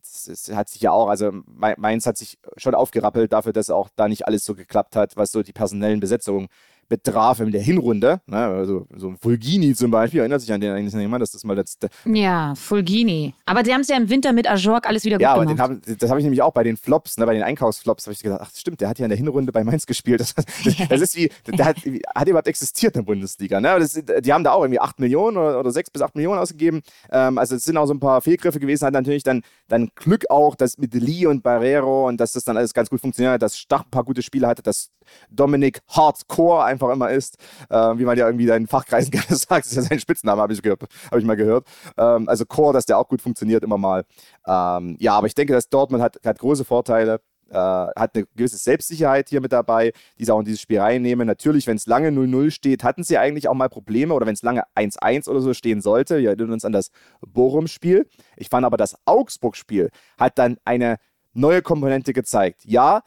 das, das, hat sich ja auch, also Mainz hat sich schon aufgerappelt dafür, dass auch da nicht alles so geklappt hat, was so die personellen Besetzungen betraf in der Hinrunde. Ne? Also so ein Fulgini zum Beispiel, erinnert sich an den eigentlich jemand, dass das mal letzte. Ja, Fulgini. Aber sie haben es ja im Winter mit Ajork alles wieder gut ja, gemacht. Ja, aber das habe ich nämlich auch bei den Flops, ne, bei den Einkaufsflops, habe ich gedacht, ach stimmt, der hat ja in der Hinrunde bei Mainz gespielt. Das, das, das ist wie, der hat, hat überhaupt existiert in der Bundesliga. Ne? Das, die haben da auch irgendwie 8 Millionen oder, oder 6 bis 8 Millionen ausgegeben. Ähm, also es sind auch so ein paar Fehlgriffe gewesen, hat natürlich dann, dann Glück auch, dass mit Lee und Barrero und dass das dann alles ganz gut funktioniert hat, dass Stach ein paar gute Spiele hatte, dass Dominik Hardcore einfach immer ist, äh, wie man ja irgendwie in Fachkreisen *laughs* gerne sagt, das ist ja sein Spitzname, habe ich, hab ich mal gehört. Ähm, also Core, dass der auch gut funktioniert immer mal. Ähm, ja, aber ich denke, dass Dortmund hat, hat große Vorteile. Äh, hat eine gewisse Selbstsicherheit hier mit dabei, die sie auch in dieses Spiel reinnehmen. Natürlich, wenn es lange 0-0 steht, hatten sie eigentlich auch mal Probleme oder wenn es lange 1-1 oder so stehen sollte. Wir erinnern uns an das Bochum-Spiel. Ich fand aber, das Augsburg-Spiel hat dann eine neue Komponente gezeigt. Ja,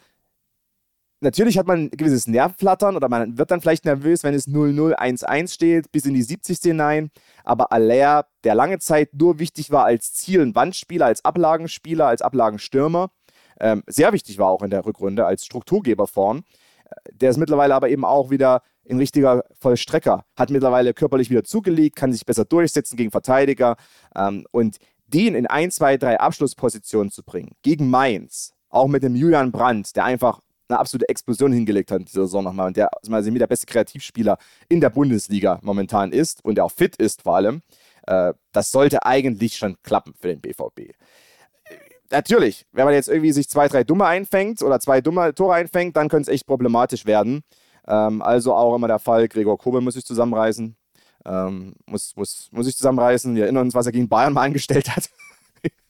natürlich hat man ein gewisses Nervflattern oder man wird dann vielleicht nervös, wenn es 0-0, 1-1 steht, bis in die 70. hinein. Aber Aller, der lange Zeit nur wichtig war als Ziel- und Wandspieler, als Ablagenspieler, als Ablagenstürmer, ähm, sehr wichtig war auch in der Rückrunde als Strukturgeber vorn. Äh, der ist mittlerweile aber eben auch wieder ein richtiger Vollstrecker, hat mittlerweile körperlich wieder zugelegt, kann sich besser durchsetzen gegen Verteidiger ähm, und den in 1, 2, 3 Abschlusspositionen zu bringen, gegen Mainz, auch mit dem Julian Brandt, der einfach eine absolute Explosion hingelegt hat in dieser Saison nochmal und der also der beste Kreativspieler in der Bundesliga momentan ist und der auch fit ist vor allem, äh, das sollte eigentlich schon klappen für den BVB. natürlich, wenn man jetzt irgendwie sich zwei, drei Dumme einfängt oder zwei dumme Tore einfängt, dann könnte es echt problematisch werden. Ähm, also auch immer der Fall, Gregor Kobel muss sich zusammenreißen. Ähm, muss, muss, muss sich zusammenreißen. Wir erinnern uns, was er gegen Bayern mal angestellt hat.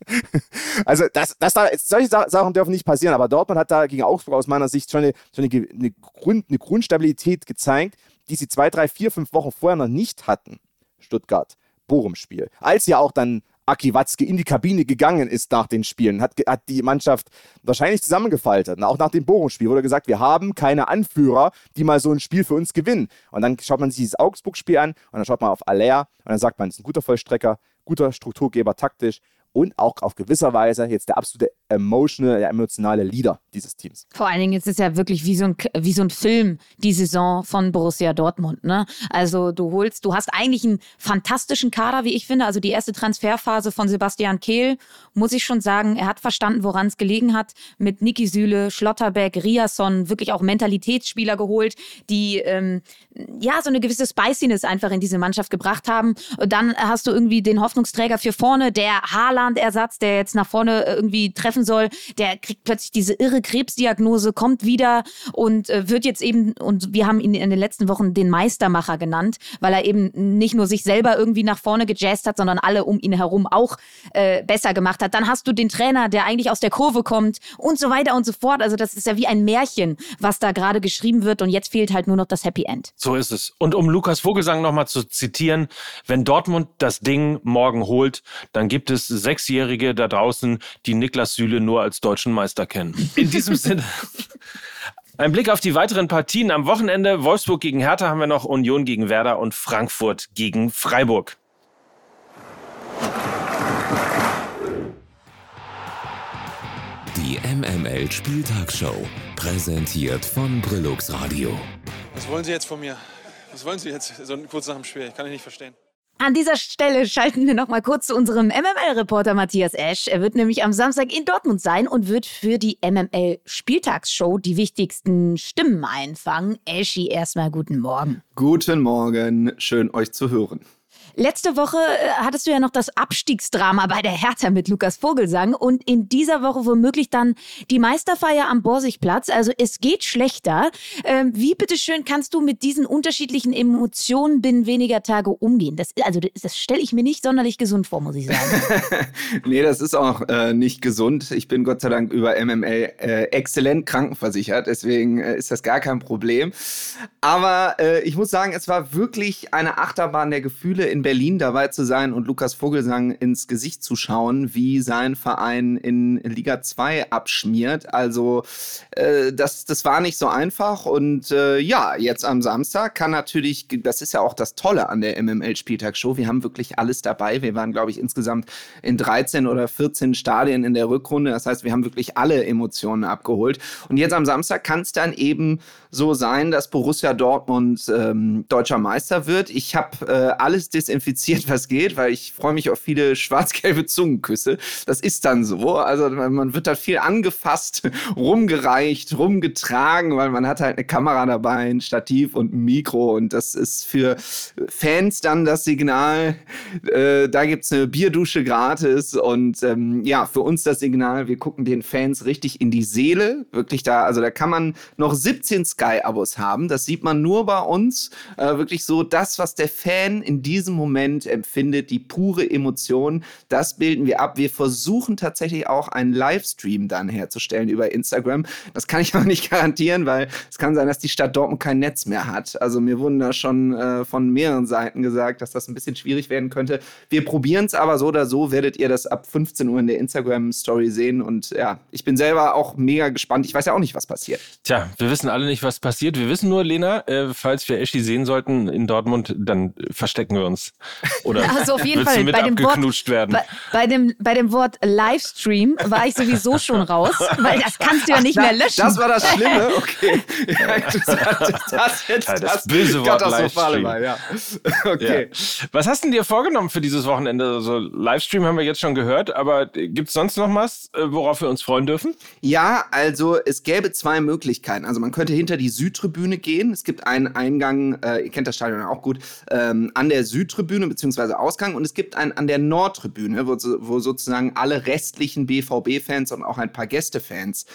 *laughs* also das, das da, solche Sachen dürfen nicht passieren, aber Dortmund hat da gegen Augsburg aus meiner Sicht schon eine, schon eine, eine, Grund, eine Grundstabilität gezeigt, die sie zwei, drei, vier, fünf Wochen vorher noch nicht hatten. Stuttgart, Bochum-Spiel. Als ja auch dann Aki Watzke in die Kabine gegangen ist nach den Spielen, hat, hat die Mannschaft wahrscheinlich zusammengefaltet. Auch nach dem Bochum-Spiel wurde gesagt, wir haben keine Anführer, die mal so ein Spiel für uns gewinnen. Und dann schaut man sich dieses Augsburg-Spiel an und dann schaut man auf Aller und dann sagt man, es ist ein guter Vollstrecker, guter Strukturgeber taktisch und auch auf gewisser Weise jetzt der absolute emotional, der emotionale Leader dieses Teams. Vor allen Dingen ist ja wirklich wie so ein, wie so ein Film, die Saison von Borussia Dortmund. Ne? Also du holst, du hast eigentlich einen fantastischen Kader, wie ich finde. Also die erste Transferphase von Sebastian Kehl, muss ich schon sagen, er hat verstanden, woran es gelegen hat. Mit Niki Süle, Schlotterbeck, Riasson, wirklich auch Mentalitätsspieler geholt, die ähm, ja so eine gewisse Spiciness einfach in diese Mannschaft gebracht haben. Dann hast du irgendwie den Hoffnungsträger für vorne, der Haaland Haaland-Ersatz, der jetzt nach vorne äh, irgendwie treffen soll, der kriegt plötzlich diese irre Krebsdiagnose, kommt wieder und äh, wird jetzt eben, und wir haben ihn in den letzten Wochen den Meistermacher genannt, weil er eben nicht nur sich selber irgendwie nach vorne gejazzt hat, sondern alle um ihn herum auch äh, besser gemacht hat. Dann hast du den Trainer, der eigentlich aus der Kurve kommt und so weiter und so fort. Also das ist ja wie ein Märchen, was da gerade geschrieben wird und jetzt fehlt halt nur noch das Happy End. So ist es. Und um Lukas Vogelsang nochmal zu zitieren, wenn Dortmund das Ding morgen holt, dann gibt es sechs Sechsjährige da draußen, die Niklas Süle nur als deutschen Meister kennen. In diesem Sinne. *laughs* Ein Blick auf die weiteren Partien am Wochenende. Wolfsburg gegen Hertha haben wir noch, Union gegen Werder und Frankfurt gegen Freiburg. Die MML Spieltagsshow, präsentiert von Brillux Radio. Was wollen Sie jetzt von mir? Was wollen Sie jetzt so kurz nach dem Spiel? Ich kann ich nicht verstehen. An dieser Stelle schalten wir noch mal kurz zu unserem MML-Reporter Matthias Esch. Er wird nämlich am Samstag in Dortmund sein und wird für die MML-Spieltagsshow die wichtigsten Stimmen einfangen. Eschi, erstmal guten Morgen. Guten Morgen, schön euch zu hören. Letzte Woche äh, hattest du ja noch das Abstiegsdrama bei der Hertha mit Lukas Vogelsang und in dieser Woche womöglich dann die Meisterfeier am Borsigplatz. Also es geht schlechter. Ähm, wie bitteschön kannst du mit diesen unterschiedlichen Emotionen binnen weniger Tage umgehen? Das, also das stelle ich mir nicht sonderlich gesund vor, muss ich sagen. *laughs* nee, das ist auch äh, nicht gesund. Ich bin Gott sei Dank über MML äh, exzellent krankenversichert, deswegen äh, ist das gar kein Problem. Aber äh, ich muss sagen, es war wirklich eine Achterbahn der Gefühle in Berlin dabei zu sein und Lukas Vogelsang ins Gesicht zu schauen, wie sein Verein in Liga 2 abschmiert. Also äh, das, das war nicht so einfach. Und äh, ja, jetzt am Samstag kann natürlich, das ist ja auch das Tolle an der MML-Spieltagsshow, wir haben wirklich alles dabei. Wir waren, glaube ich, insgesamt in 13 oder 14 Stadien in der Rückrunde. Das heißt, wir haben wirklich alle Emotionen abgeholt. Und jetzt am Samstag kann es dann eben so sein, dass Borussia Dortmund ähm, deutscher Meister wird. Ich habe äh, alles desinfiziert infiziert, was geht, weil ich freue mich auf viele schwarz-gelbe Zungenküsse. Das ist dann so. Also man wird da viel angefasst, *laughs* rumgereicht, rumgetragen, weil man hat halt eine Kamera dabei, ein Stativ und ein Mikro und das ist für Fans dann das Signal, äh, da gibt es eine Bierdusche gratis und ähm, ja, für uns das Signal, wir gucken den Fans richtig in die Seele, wirklich da, also da kann man noch 17 Sky-Abos haben, das sieht man nur bei uns, äh, wirklich so das, was der Fan in diesem Moment empfindet, die pure Emotion. Das bilden wir ab. Wir versuchen tatsächlich auch einen Livestream dann herzustellen über Instagram. Das kann ich *laughs* aber nicht garantieren, weil es kann sein, dass die Stadt Dortmund kein Netz mehr hat. Also mir wurden da schon äh, von mehreren Seiten gesagt, dass das ein bisschen schwierig werden könnte. Wir probieren es aber so oder so, werdet ihr das ab 15 Uhr in der Instagram-Story sehen. Und ja, ich bin selber auch mega gespannt. Ich weiß ja auch nicht, was passiert. Tja, wir wissen alle nicht, was passiert. Wir wissen nur, Lena, äh, falls wir Eschi sehen sollten in Dortmund, dann verstecken wir uns oder *laughs* also auf jeden Fall bei dem Wort, werden? Bei, bei, dem, bei dem Wort Livestream war ich sowieso schon raus, weil das kannst du ja nicht Ach, mehr löschen. Das war das Schlimme, *laughs* okay. Ja, das, jetzt das, das böse Wort Livestream. War, ja. Okay. Ja. Was hast du dir vorgenommen für dieses Wochenende? Also Livestream haben wir jetzt schon gehört, aber gibt es sonst noch was, äh, worauf wir uns freuen dürfen? Ja, also es gäbe zwei Möglichkeiten. Also man könnte hinter die Südtribüne gehen. Es gibt einen Eingang, äh, ihr kennt das Stadion auch gut, ähm, an der Südtribüne Südtribüne bzw. Ausgang und es gibt einen an der Nordtribüne, wo, wo sozusagen alle restlichen BVB-Fans und auch ein paar Gästefans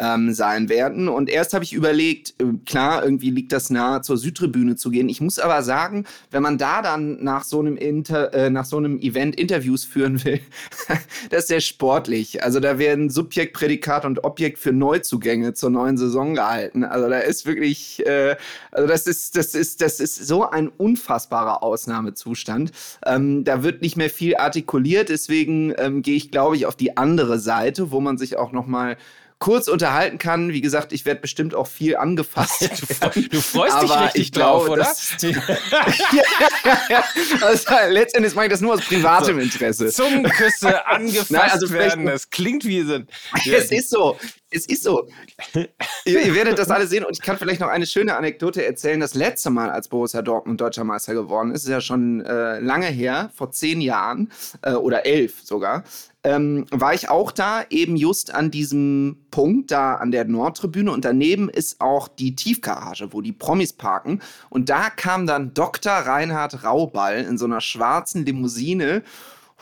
ähm, sein werden. Und erst habe ich überlegt, äh, klar, irgendwie liegt das nahe, zur Südtribüne zu gehen. Ich muss aber sagen, wenn man da dann nach so einem, Inter, äh, nach so einem Event Interviews führen will, *laughs* das ist sehr sportlich. Also da werden Subjekt, Prädikat und Objekt für Neuzugänge zur neuen Saison gehalten. Also da ist wirklich, äh, also das ist, das ist, das ist so ein unfassbarer Ausnahmezustand. Ähm, da wird nicht mehr viel artikuliert, deswegen ähm, gehe ich, glaube ich, auf die andere Seite, wo man sich auch noch mal kurz unterhalten kann. Wie gesagt, ich werde bestimmt auch viel angefasst. *laughs* du, du freust dich richtig drauf, glaube, oder? ja, ja, ja, also, letztendlich mache ich das nur aus privatem Interesse. Zungenküsse angefasst *laughs* Nein, also werden. Das klingt wie so. *laughs* Es ist so. Es ist so. ihr, ihr, werdet das alle sehen und ich kann vielleicht noch eine schöne Anekdote erzählen. Das letzte Mal, als Borussia Dortmund deutscher Meister geworden ist, ist ja schon äh, lange her, vor zehn Jahren äh, oder elf sogar ähm, war ich auch da, eben just an diesem Punkt, da an der Nordtribüne. Und daneben ist auch die Tiefgarage, wo die Promis parken. Und da kam dann Dr. Reinhard Rauball in so einer schwarzen Limousine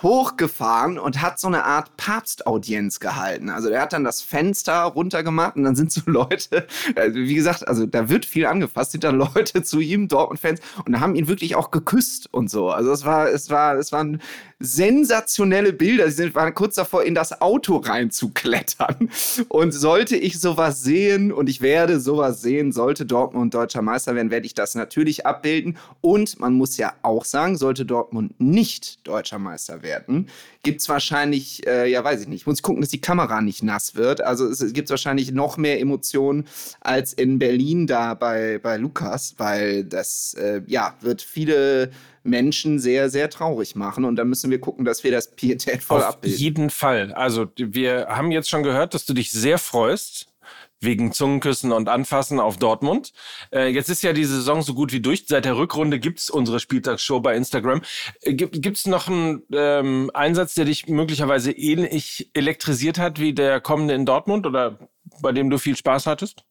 hochgefahren und hat so eine Art Papstaudienz gehalten. Also der hat dann das Fenster runtergemacht und dann sind so *laughs* Leute, also wie gesagt, also da wird viel angefasst, sind dann Leute *laughs* zu ihm, Dortmund-Fans, und haben ihn wirklich auch geküsst und so. Also es war, es war, es waren sensationelle Bilder. Sie waren kurz davor, in das Auto reinzuklettern. Und sollte ich sowas sehen, und ich werde sowas sehen, sollte Dortmund deutscher Meister werden, werde ich das natürlich abbilden. Und man muss ja auch sagen, sollte Dortmund nicht deutscher Meister werden, werden, gibt es wahrscheinlich, äh, ja, weiß ich nicht, muss ich gucken, dass die Kamera nicht nass wird. Also es, es gibt wahrscheinlich noch mehr Emotionen als in Berlin da bei, bei Lukas, weil das, äh, ja, wird viele Menschen sehr, sehr traurig machen. Und da müssen wir gucken, dass wir das pietätvoll Auf abbilden. Auf jeden Fall. Also wir haben jetzt schon gehört, dass du dich sehr freust wegen Zungenküssen und Anfassen auf Dortmund. Äh, jetzt ist ja die Saison so gut wie durch. Seit der Rückrunde gibt's unsere Spieltagsshow bei Instagram. Äh, gibt, gibt's noch einen ähm, Einsatz, der dich möglicherweise ähnlich elektrisiert hat wie der kommende in Dortmund oder bei dem du viel Spaß hattest?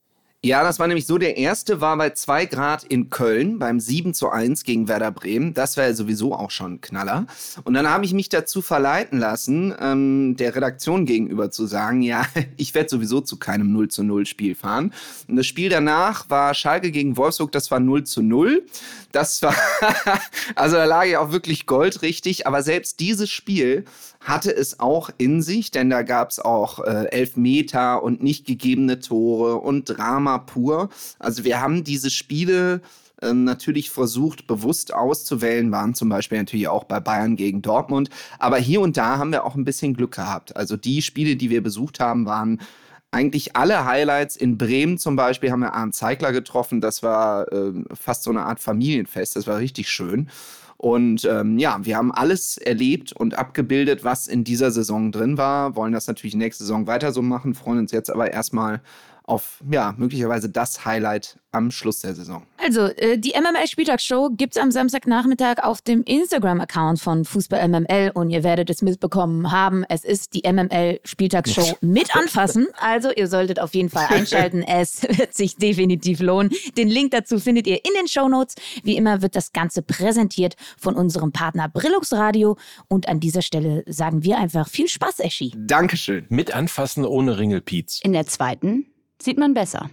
Ja, das war nämlich so. Der erste war bei 2 Grad in Köln beim 7 zu 1 gegen Werder Bremen. Das war ja sowieso auch schon ein Knaller. Und dann habe ich mich dazu verleiten lassen, ähm, der Redaktion gegenüber zu sagen, ja, *laughs* ich werde sowieso zu keinem 0 zu 0 Spiel fahren. Und das Spiel danach war Schalke gegen Wolfsburg, das war 0 zu 0. Das war, *laughs* also da lag ich auch wirklich goldrichtig. Aber selbst dieses Spiel hatte es auch in sich, denn da gab es auch äh, Elfmeter und nicht gegebene Tore und Drama pur. Also wir haben diese Spiele äh, natürlich versucht, bewusst auszuwählen, waren zum Beispiel natürlich auch bei Bayern gegen Dortmund. Aber hier und da haben wir auch ein bisschen Glück gehabt. Also die Spiele, die wir besucht haben, waren eigentlich alle Highlights. In Bremen zum Beispiel haben wir Arndt Zeigler getroffen. Das war äh, fast so eine Art Familienfest. Das war richtig schön. Und ähm, ja, wir haben alles erlebt und abgebildet, was in dieser Saison drin war. Wollen das natürlich nächste Saison weiter so machen, freuen uns jetzt aber erstmal auf ja, möglicherweise das Highlight am Schluss der Saison. Also, äh, die MML-Spieltagsshow gibt es am Samstagnachmittag auf dem Instagram-Account von Fußball MML und ihr werdet es mitbekommen haben. Es ist die MML-Spieltagsshow mit anfassen. Also, ihr solltet auf jeden Fall einschalten. *laughs* Es wird sich definitiv lohnen. Den Link dazu findet ihr in den Show Notes. Wie immer wird das Ganze präsentiert von unserem Partner Brillux Radio. Und an dieser Stelle sagen wir einfach viel Spaß, Eschi. Dankeschön. Mit anfassen ohne Ringelpiez. In der zweiten sieht man besser.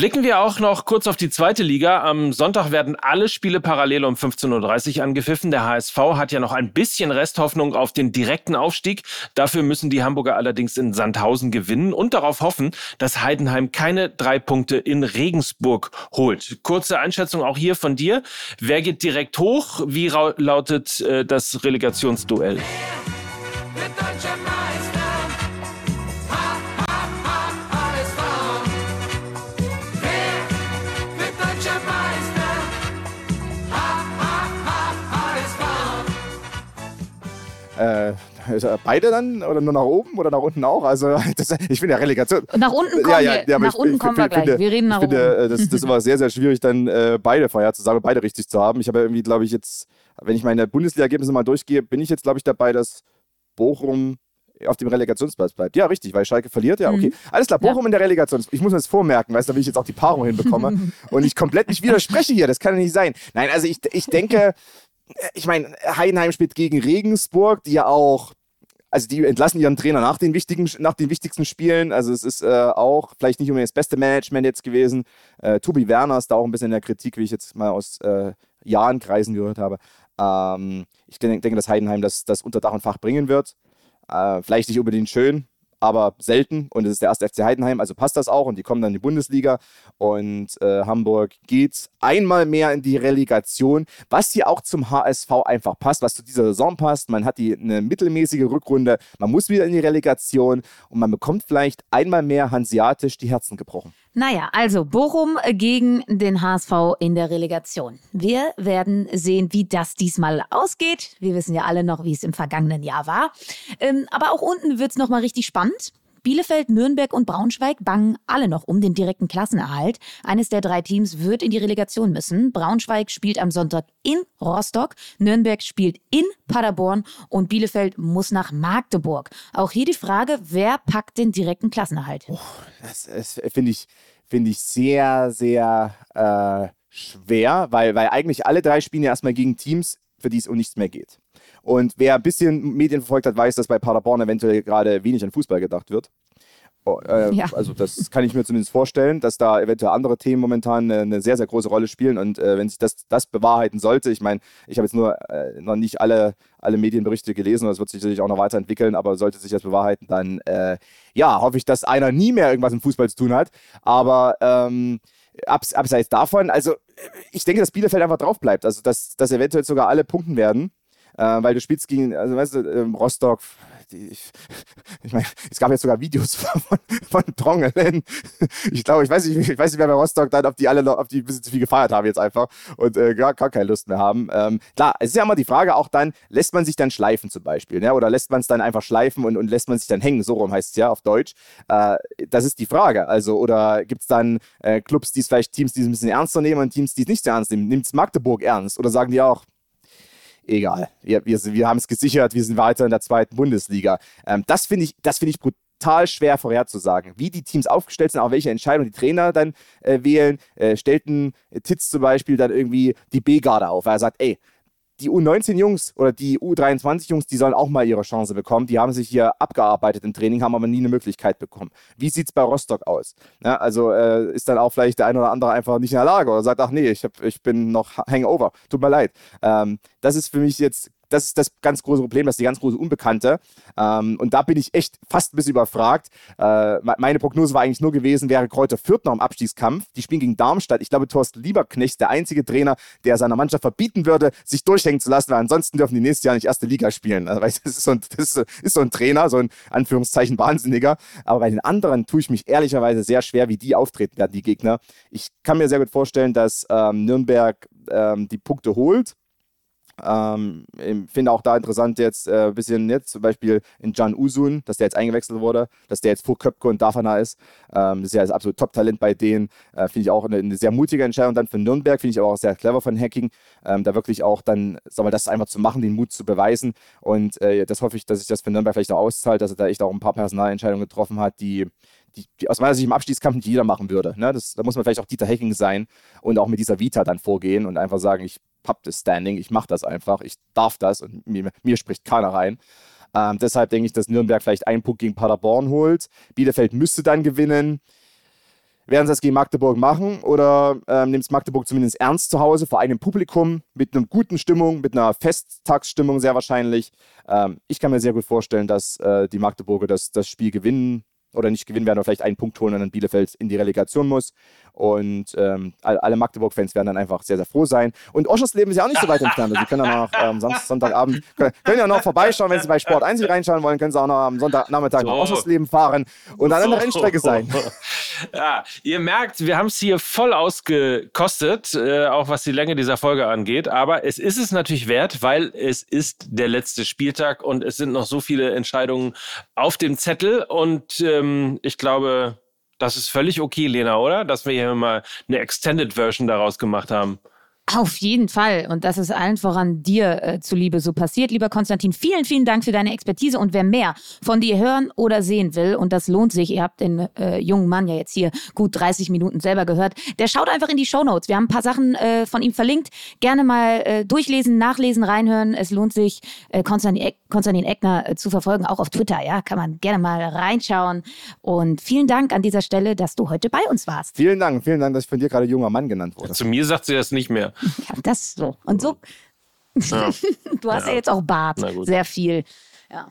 Blicken wir auch noch kurz auf die zweite Liga. Am Sonntag werden alle Spiele parallel um 15.30 Uhr angepfiffen. Der HSV hat ja noch ein bisschen Resthoffnung auf den direkten Aufstieg. Dafür müssen die Hamburger allerdings in Sandhausen gewinnen und darauf hoffen, dass Heidenheim keine drei Punkte in Regensburg holt. Kurze Einschätzung auch hier von dir. Wer geht direkt hoch? Wie lautet äh, das Relegationsduell? Äh, beide dann oder nur nach oben oder nach unten auch? Also *laughs* das, ich finde ja Relegation. Nach unten kommen ja, ja, ja, wir, nach unten ich, kommen wir gleich. Finde, wir reden nach ich oben. Finde, äh, das, das ist immer sehr, sehr schwierig, dann äh, beide vorher zu sagen, beide richtig zu haben. Ich habe ja irgendwie, glaube ich, jetzt, wenn ich meine Bundesliga-Ergebnisse mal durchgehe, bin ich jetzt, glaube ich, dabei, dass Bochum auf dem Relegationsplatz bleibt. Ja, richtig, weil Schalke verliert. Ja, okay. Mhm. Alles klar, Bochum ja. in der Relegation. Ich muss mir das vormerken, weißt du, wie ich jetzt auch die Paarung hinbekomme *laughs* und ich komplett mich widerspreche hier. Das kann ja nicht sein. Nein, also ich, ich denke, ich meine, Heidenheim spielt gegen Regensburg, die ja auch also die entlassen ihren Trainer nach den, wichtigen, nach den wichtigsten Spielen. Also es ist äh, auch vielleicht nicht unbedingt das beste Management jetzt gewesen. Äh, Tobi Werner ist da auch ein bisschen in der Kritik, wie ich jetzt mal aus äh, Jahren Kreisen gehört habe. Ähm, ich denke, denke, dass Heidenheim das, das unter Dach und Fach bringen wird. Äh, vielleicht nicht unbedingt schön, aber selten. Und es ist der erste FC Heidenheim, also passt das auch. Und die kommen dann in die Bundesliga. Und äh, Hamburg geht einmal mehr in die Relegation, was hier auch zum HSV einfach passt, was zu dieser Saison passt. Man hat die eine mittelmäßige Rückrunde, man muss wieder in die Relegation und man bekommt vielleicht einmal mehr hanseatisch die Herzen gebrochen. Naja, also Bochum gegen den HSV in der Relegation. Wir werden sehen, wie das diesmal ausgeht. Wir wissen ja alle noch, wie es im vergangenen Jahr war. Ähm, aber auch unten wird es nochmal richtig spannend. Bielefeld, Nürnberg und Braunschweig bangen alle noch um den direkten Klassenerhalt. Eines der drei Teams wird in die Relegation müssen. Braunschweig spielt am Sonntag in Rostock, Nürnberg spielt in Paderborn und Bielefeld muss nach Magdeburg. Auch hier die Frage, wer packt den direkten Klassenerhalt? Oh, das, das finde ich, find ich sehr, sehr äh, schwer, weil, weil eigentlich alle drei spielen ja erstmal gegen Teams, für die es um nichts mehr geht. Und wer ein bisschen Medien verfolgt hat, weiß, dass bei Paderborn eventuell gerade wenig an Fußball gedacht wird. Oh, äh, ja. Also das kann ich mir zumindest vorstellen, dass da eventuell andere Themen momentan eine, eine sehr, sehr große Rolle spielen. Und äh, wenn sich das, das bewahrheiten sollte, ich meine, ich habe jetzt nur äh, noch nicht alle, alle Medienberichte gelesen, das wird sich natürlich auch noch weiterentwickeln, aber sollte sich das bewahrheiten, dann äh, ja, hoffe ich, dass einer nie mehr irgendwas im Fußball zu tun hat. Aber ähm, abs abseits davon, also ich denke, dass Bielefeld einfach drauf bleibt. Also dass, dass eventuell sogar alle punkten werden äh, weil du spielst gegen, also weißt du, ähm, Rostock, die, ich, *laughs* ich meine, es gab jetzt sogar Videos *laughs* von, von Drongelen. Ich glaube, ich weiß nicht, ich weiß nicht, wer bei Rostock dann, ob die alle noch, ob die ein bisschen zu viel gefeiert haben jetzt einfach und äh, gar, gar keine Lust mehr haben. Ähm, klar, es ist ja immer die Frage auch dann, lässt man sich dann schleifen zum Beispiel, ne? oder lässt man es dann einfach schleifen und, und lässt man sich dann hängen, so rum heißt es ja auf Deutsch. Äh, das ist die Frage. Also, oder gibt es dann äh, Clubs, die es vielleicht Teams, die es ein bisschen ernster nehmen und Teams, die es nicht so ernst nehmen? Nimmt es Magdeburg ernst? Oder sagen die auch, egal. Wir, wir, wir haben es gesichert, wir sind weiter in der zweiten Bundesliga. Ähm, das finde ich, das ich brutal schwer vorherzusagen. Wie die Teams aufgestellt sind, auch welche Entscheidungen die Trainer dann äh, wählen. Äh, stellten Titz zum Beispiel dann irgendwie die B-Garde auf, weil er sagt, ey, die U19-Jungs oder die U23-Jungs, die sollen auch mal ihre Chance bekommen. Die haben sich hier abgearbeitet im Training, haben aber nie eine Möglichkeit bekommen. Wie sieht es bei Rostock aus? Ja, also äh, ist dann auch vielleicht der eine oder andere einfach nicht in der Lage oder sagt, ach nee, ich, hab, ich bin noch Hangover. Tut mir leid. Ähm, das ist für mich jetzt das ist das ganz große Problem, das ist die ganz große Unbekannte. Ähm, und da bin ich echt fast ein bisschen überfragt. Äh, meine Prognose war eigentlich nur gewesen, wäre Kräuter Fürth noch im Abstiegskampf. Die spielen gegen Darmstadt. Ich glaube, Thorsten Lieberknecht der einzige Trainer, der seiner Mannschaft verbieten würde, sich durchhängen zu lassen, weil ansonsten dürfen die nächstes Jahr nicht erste Liga spielen. Also, das, ist so ein, das ist so ein Trainer, so ein Anführungszeichen Wahnsinniger. Aber bei den anderen tue ich mich ehrlicherweise sehr schwer, wie die auftreten werden, die Gegner. Ich kann mir sehr gut vorstellen, dass ähm, Nürnberg ähm, die Punkte holt ähm, finde auch da interessant jetzt ein äh, bisschen jetzt zum Beispiel in Can Usun, dass der jetzt eingewechselt wurde, dass der jetzt vor Köpke und Dafana ist. Ähm, das ist ja das absolute Top-Talent bei denen. Äh, finde ich auch eine, eine, sehr mutige Entscheidung dann für Nürnberg. Finde ich aber auch sehr clever von Hacking, ähm, da wirklich auch dann, sagen wir, das einfach zu machen, den Mut zu beweisen. Und äh, das hoffe ich, dass sich das für Nürnberg vielleicht auch auszahlt, dass er da echt auch ein paar Personalentscheidungen getroffen hat, die die, die, aus meiner Sicht im Abstiegskampf nicht jeder machen würde. Ne? Das, da muss man vielleicht auch Dieter Hecking sein und auch mit dieser Vita dann vorgehen und einfach sagen, ich hab das Standing, ich mache das einfach, ich darf das und mir, mir spricht keiner rein. Ähm, deshalb denke ich, dass Nürnberg vielleicht einen Punkt gegen Paderborn holt. Bielefeld müsste dann gewinnen. Werden sie das gegen Magdeburg machen oder ähm, nimmt es Magdeburg zumindest ernst zu Hause vor einem Publikum mit einer guten Stimmung, mit einer Festtagsstimmung sehr wahrscheinlich? Ähm, ich kann mir sehr gut vorstellen, dass äh, die Magdeburger das, das Spiel gewinnen oder nicht gewinnen werden, aber vielleicht einen Punkt holen und dann Bielefeld in die Relegation muss. Und ähm, alle Magdeburg-Fans werden dann einfach sehr, sehr froh sein. Und Oschersleben ist ja auch nicht so weit entfernt. Also, Sie können ja noch ähm, Sonntagabend, können, können, ja noch vorbeischauen, wenn Sie bei Sport 1 reinschauen wollen, können Sie auch noch am Sonntagnachmittag so. nach Oschersleben fahren und dann so. an der Rennstrecke sein. *laughs* Ja, ihr merkt, wir haben es hier voll ausgekostet, äh, auch was die Länge dieser Folge angeht. Aber es ist es natürlich wert, weil es ist der letzte Spieltag und es sind noch so viele Entscheidungen auf dem Zettel. Und ähm, ich glaube, das ist völlig okay, Lena, oder? Dass wir hier mal eine Extended Version daraus gemacht haben. Auf jeden Fall. Und das ist allen voran dir äh, zuliebe so passiert. Lieber Konstantin, vielen, vielen Dank für deine Expertise. Und wer mehr von dir hören oder sehen will, und das lohnt sich, ihr habt den äh, jungen Mann ja jetzt hier gut 30 Minuten selber gehört, der schaut einfach in die Shownotes. Wir haben ein paar Sachen äh, von ihm verlinkt. Gerne mal äh, durchlesen, nachlesen, reinhören. Es lohnt sich, äh, Konstantin, Eck, Konstantin Eckner äh, zu verfolgen, auch auf Twitter. Ja, kann man gerne mal reinschauen. Und vielen Dank an dieser Stelle, dass du heute bei uns warst. Vielen Dank, vielen Dank, dass ich von dir gerade junger Mann genannt wurde. Zu mir sagt sie das nicht mehr. Ja, das so. Und so. Ja. *laughs* du hast ja. Ja. jetzt auch Bart. Sehr viel. Ja.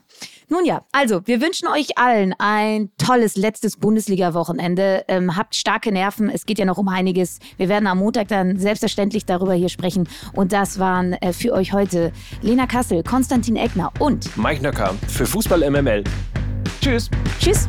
Nun ja, also wir wünschen euch allen ein tolles letztes Bundesliga-Wochenende. Ähm, habt starke Nerven, es geht ja noch um einiges. Wir werden am Montag dann selbstverständlich darüber hier sprechen. Und das waren äh, für euch heute Lena Kassel, Konstantin Eckner und Mike Nöcker für Fußball MML. Tschüss. Tschüss.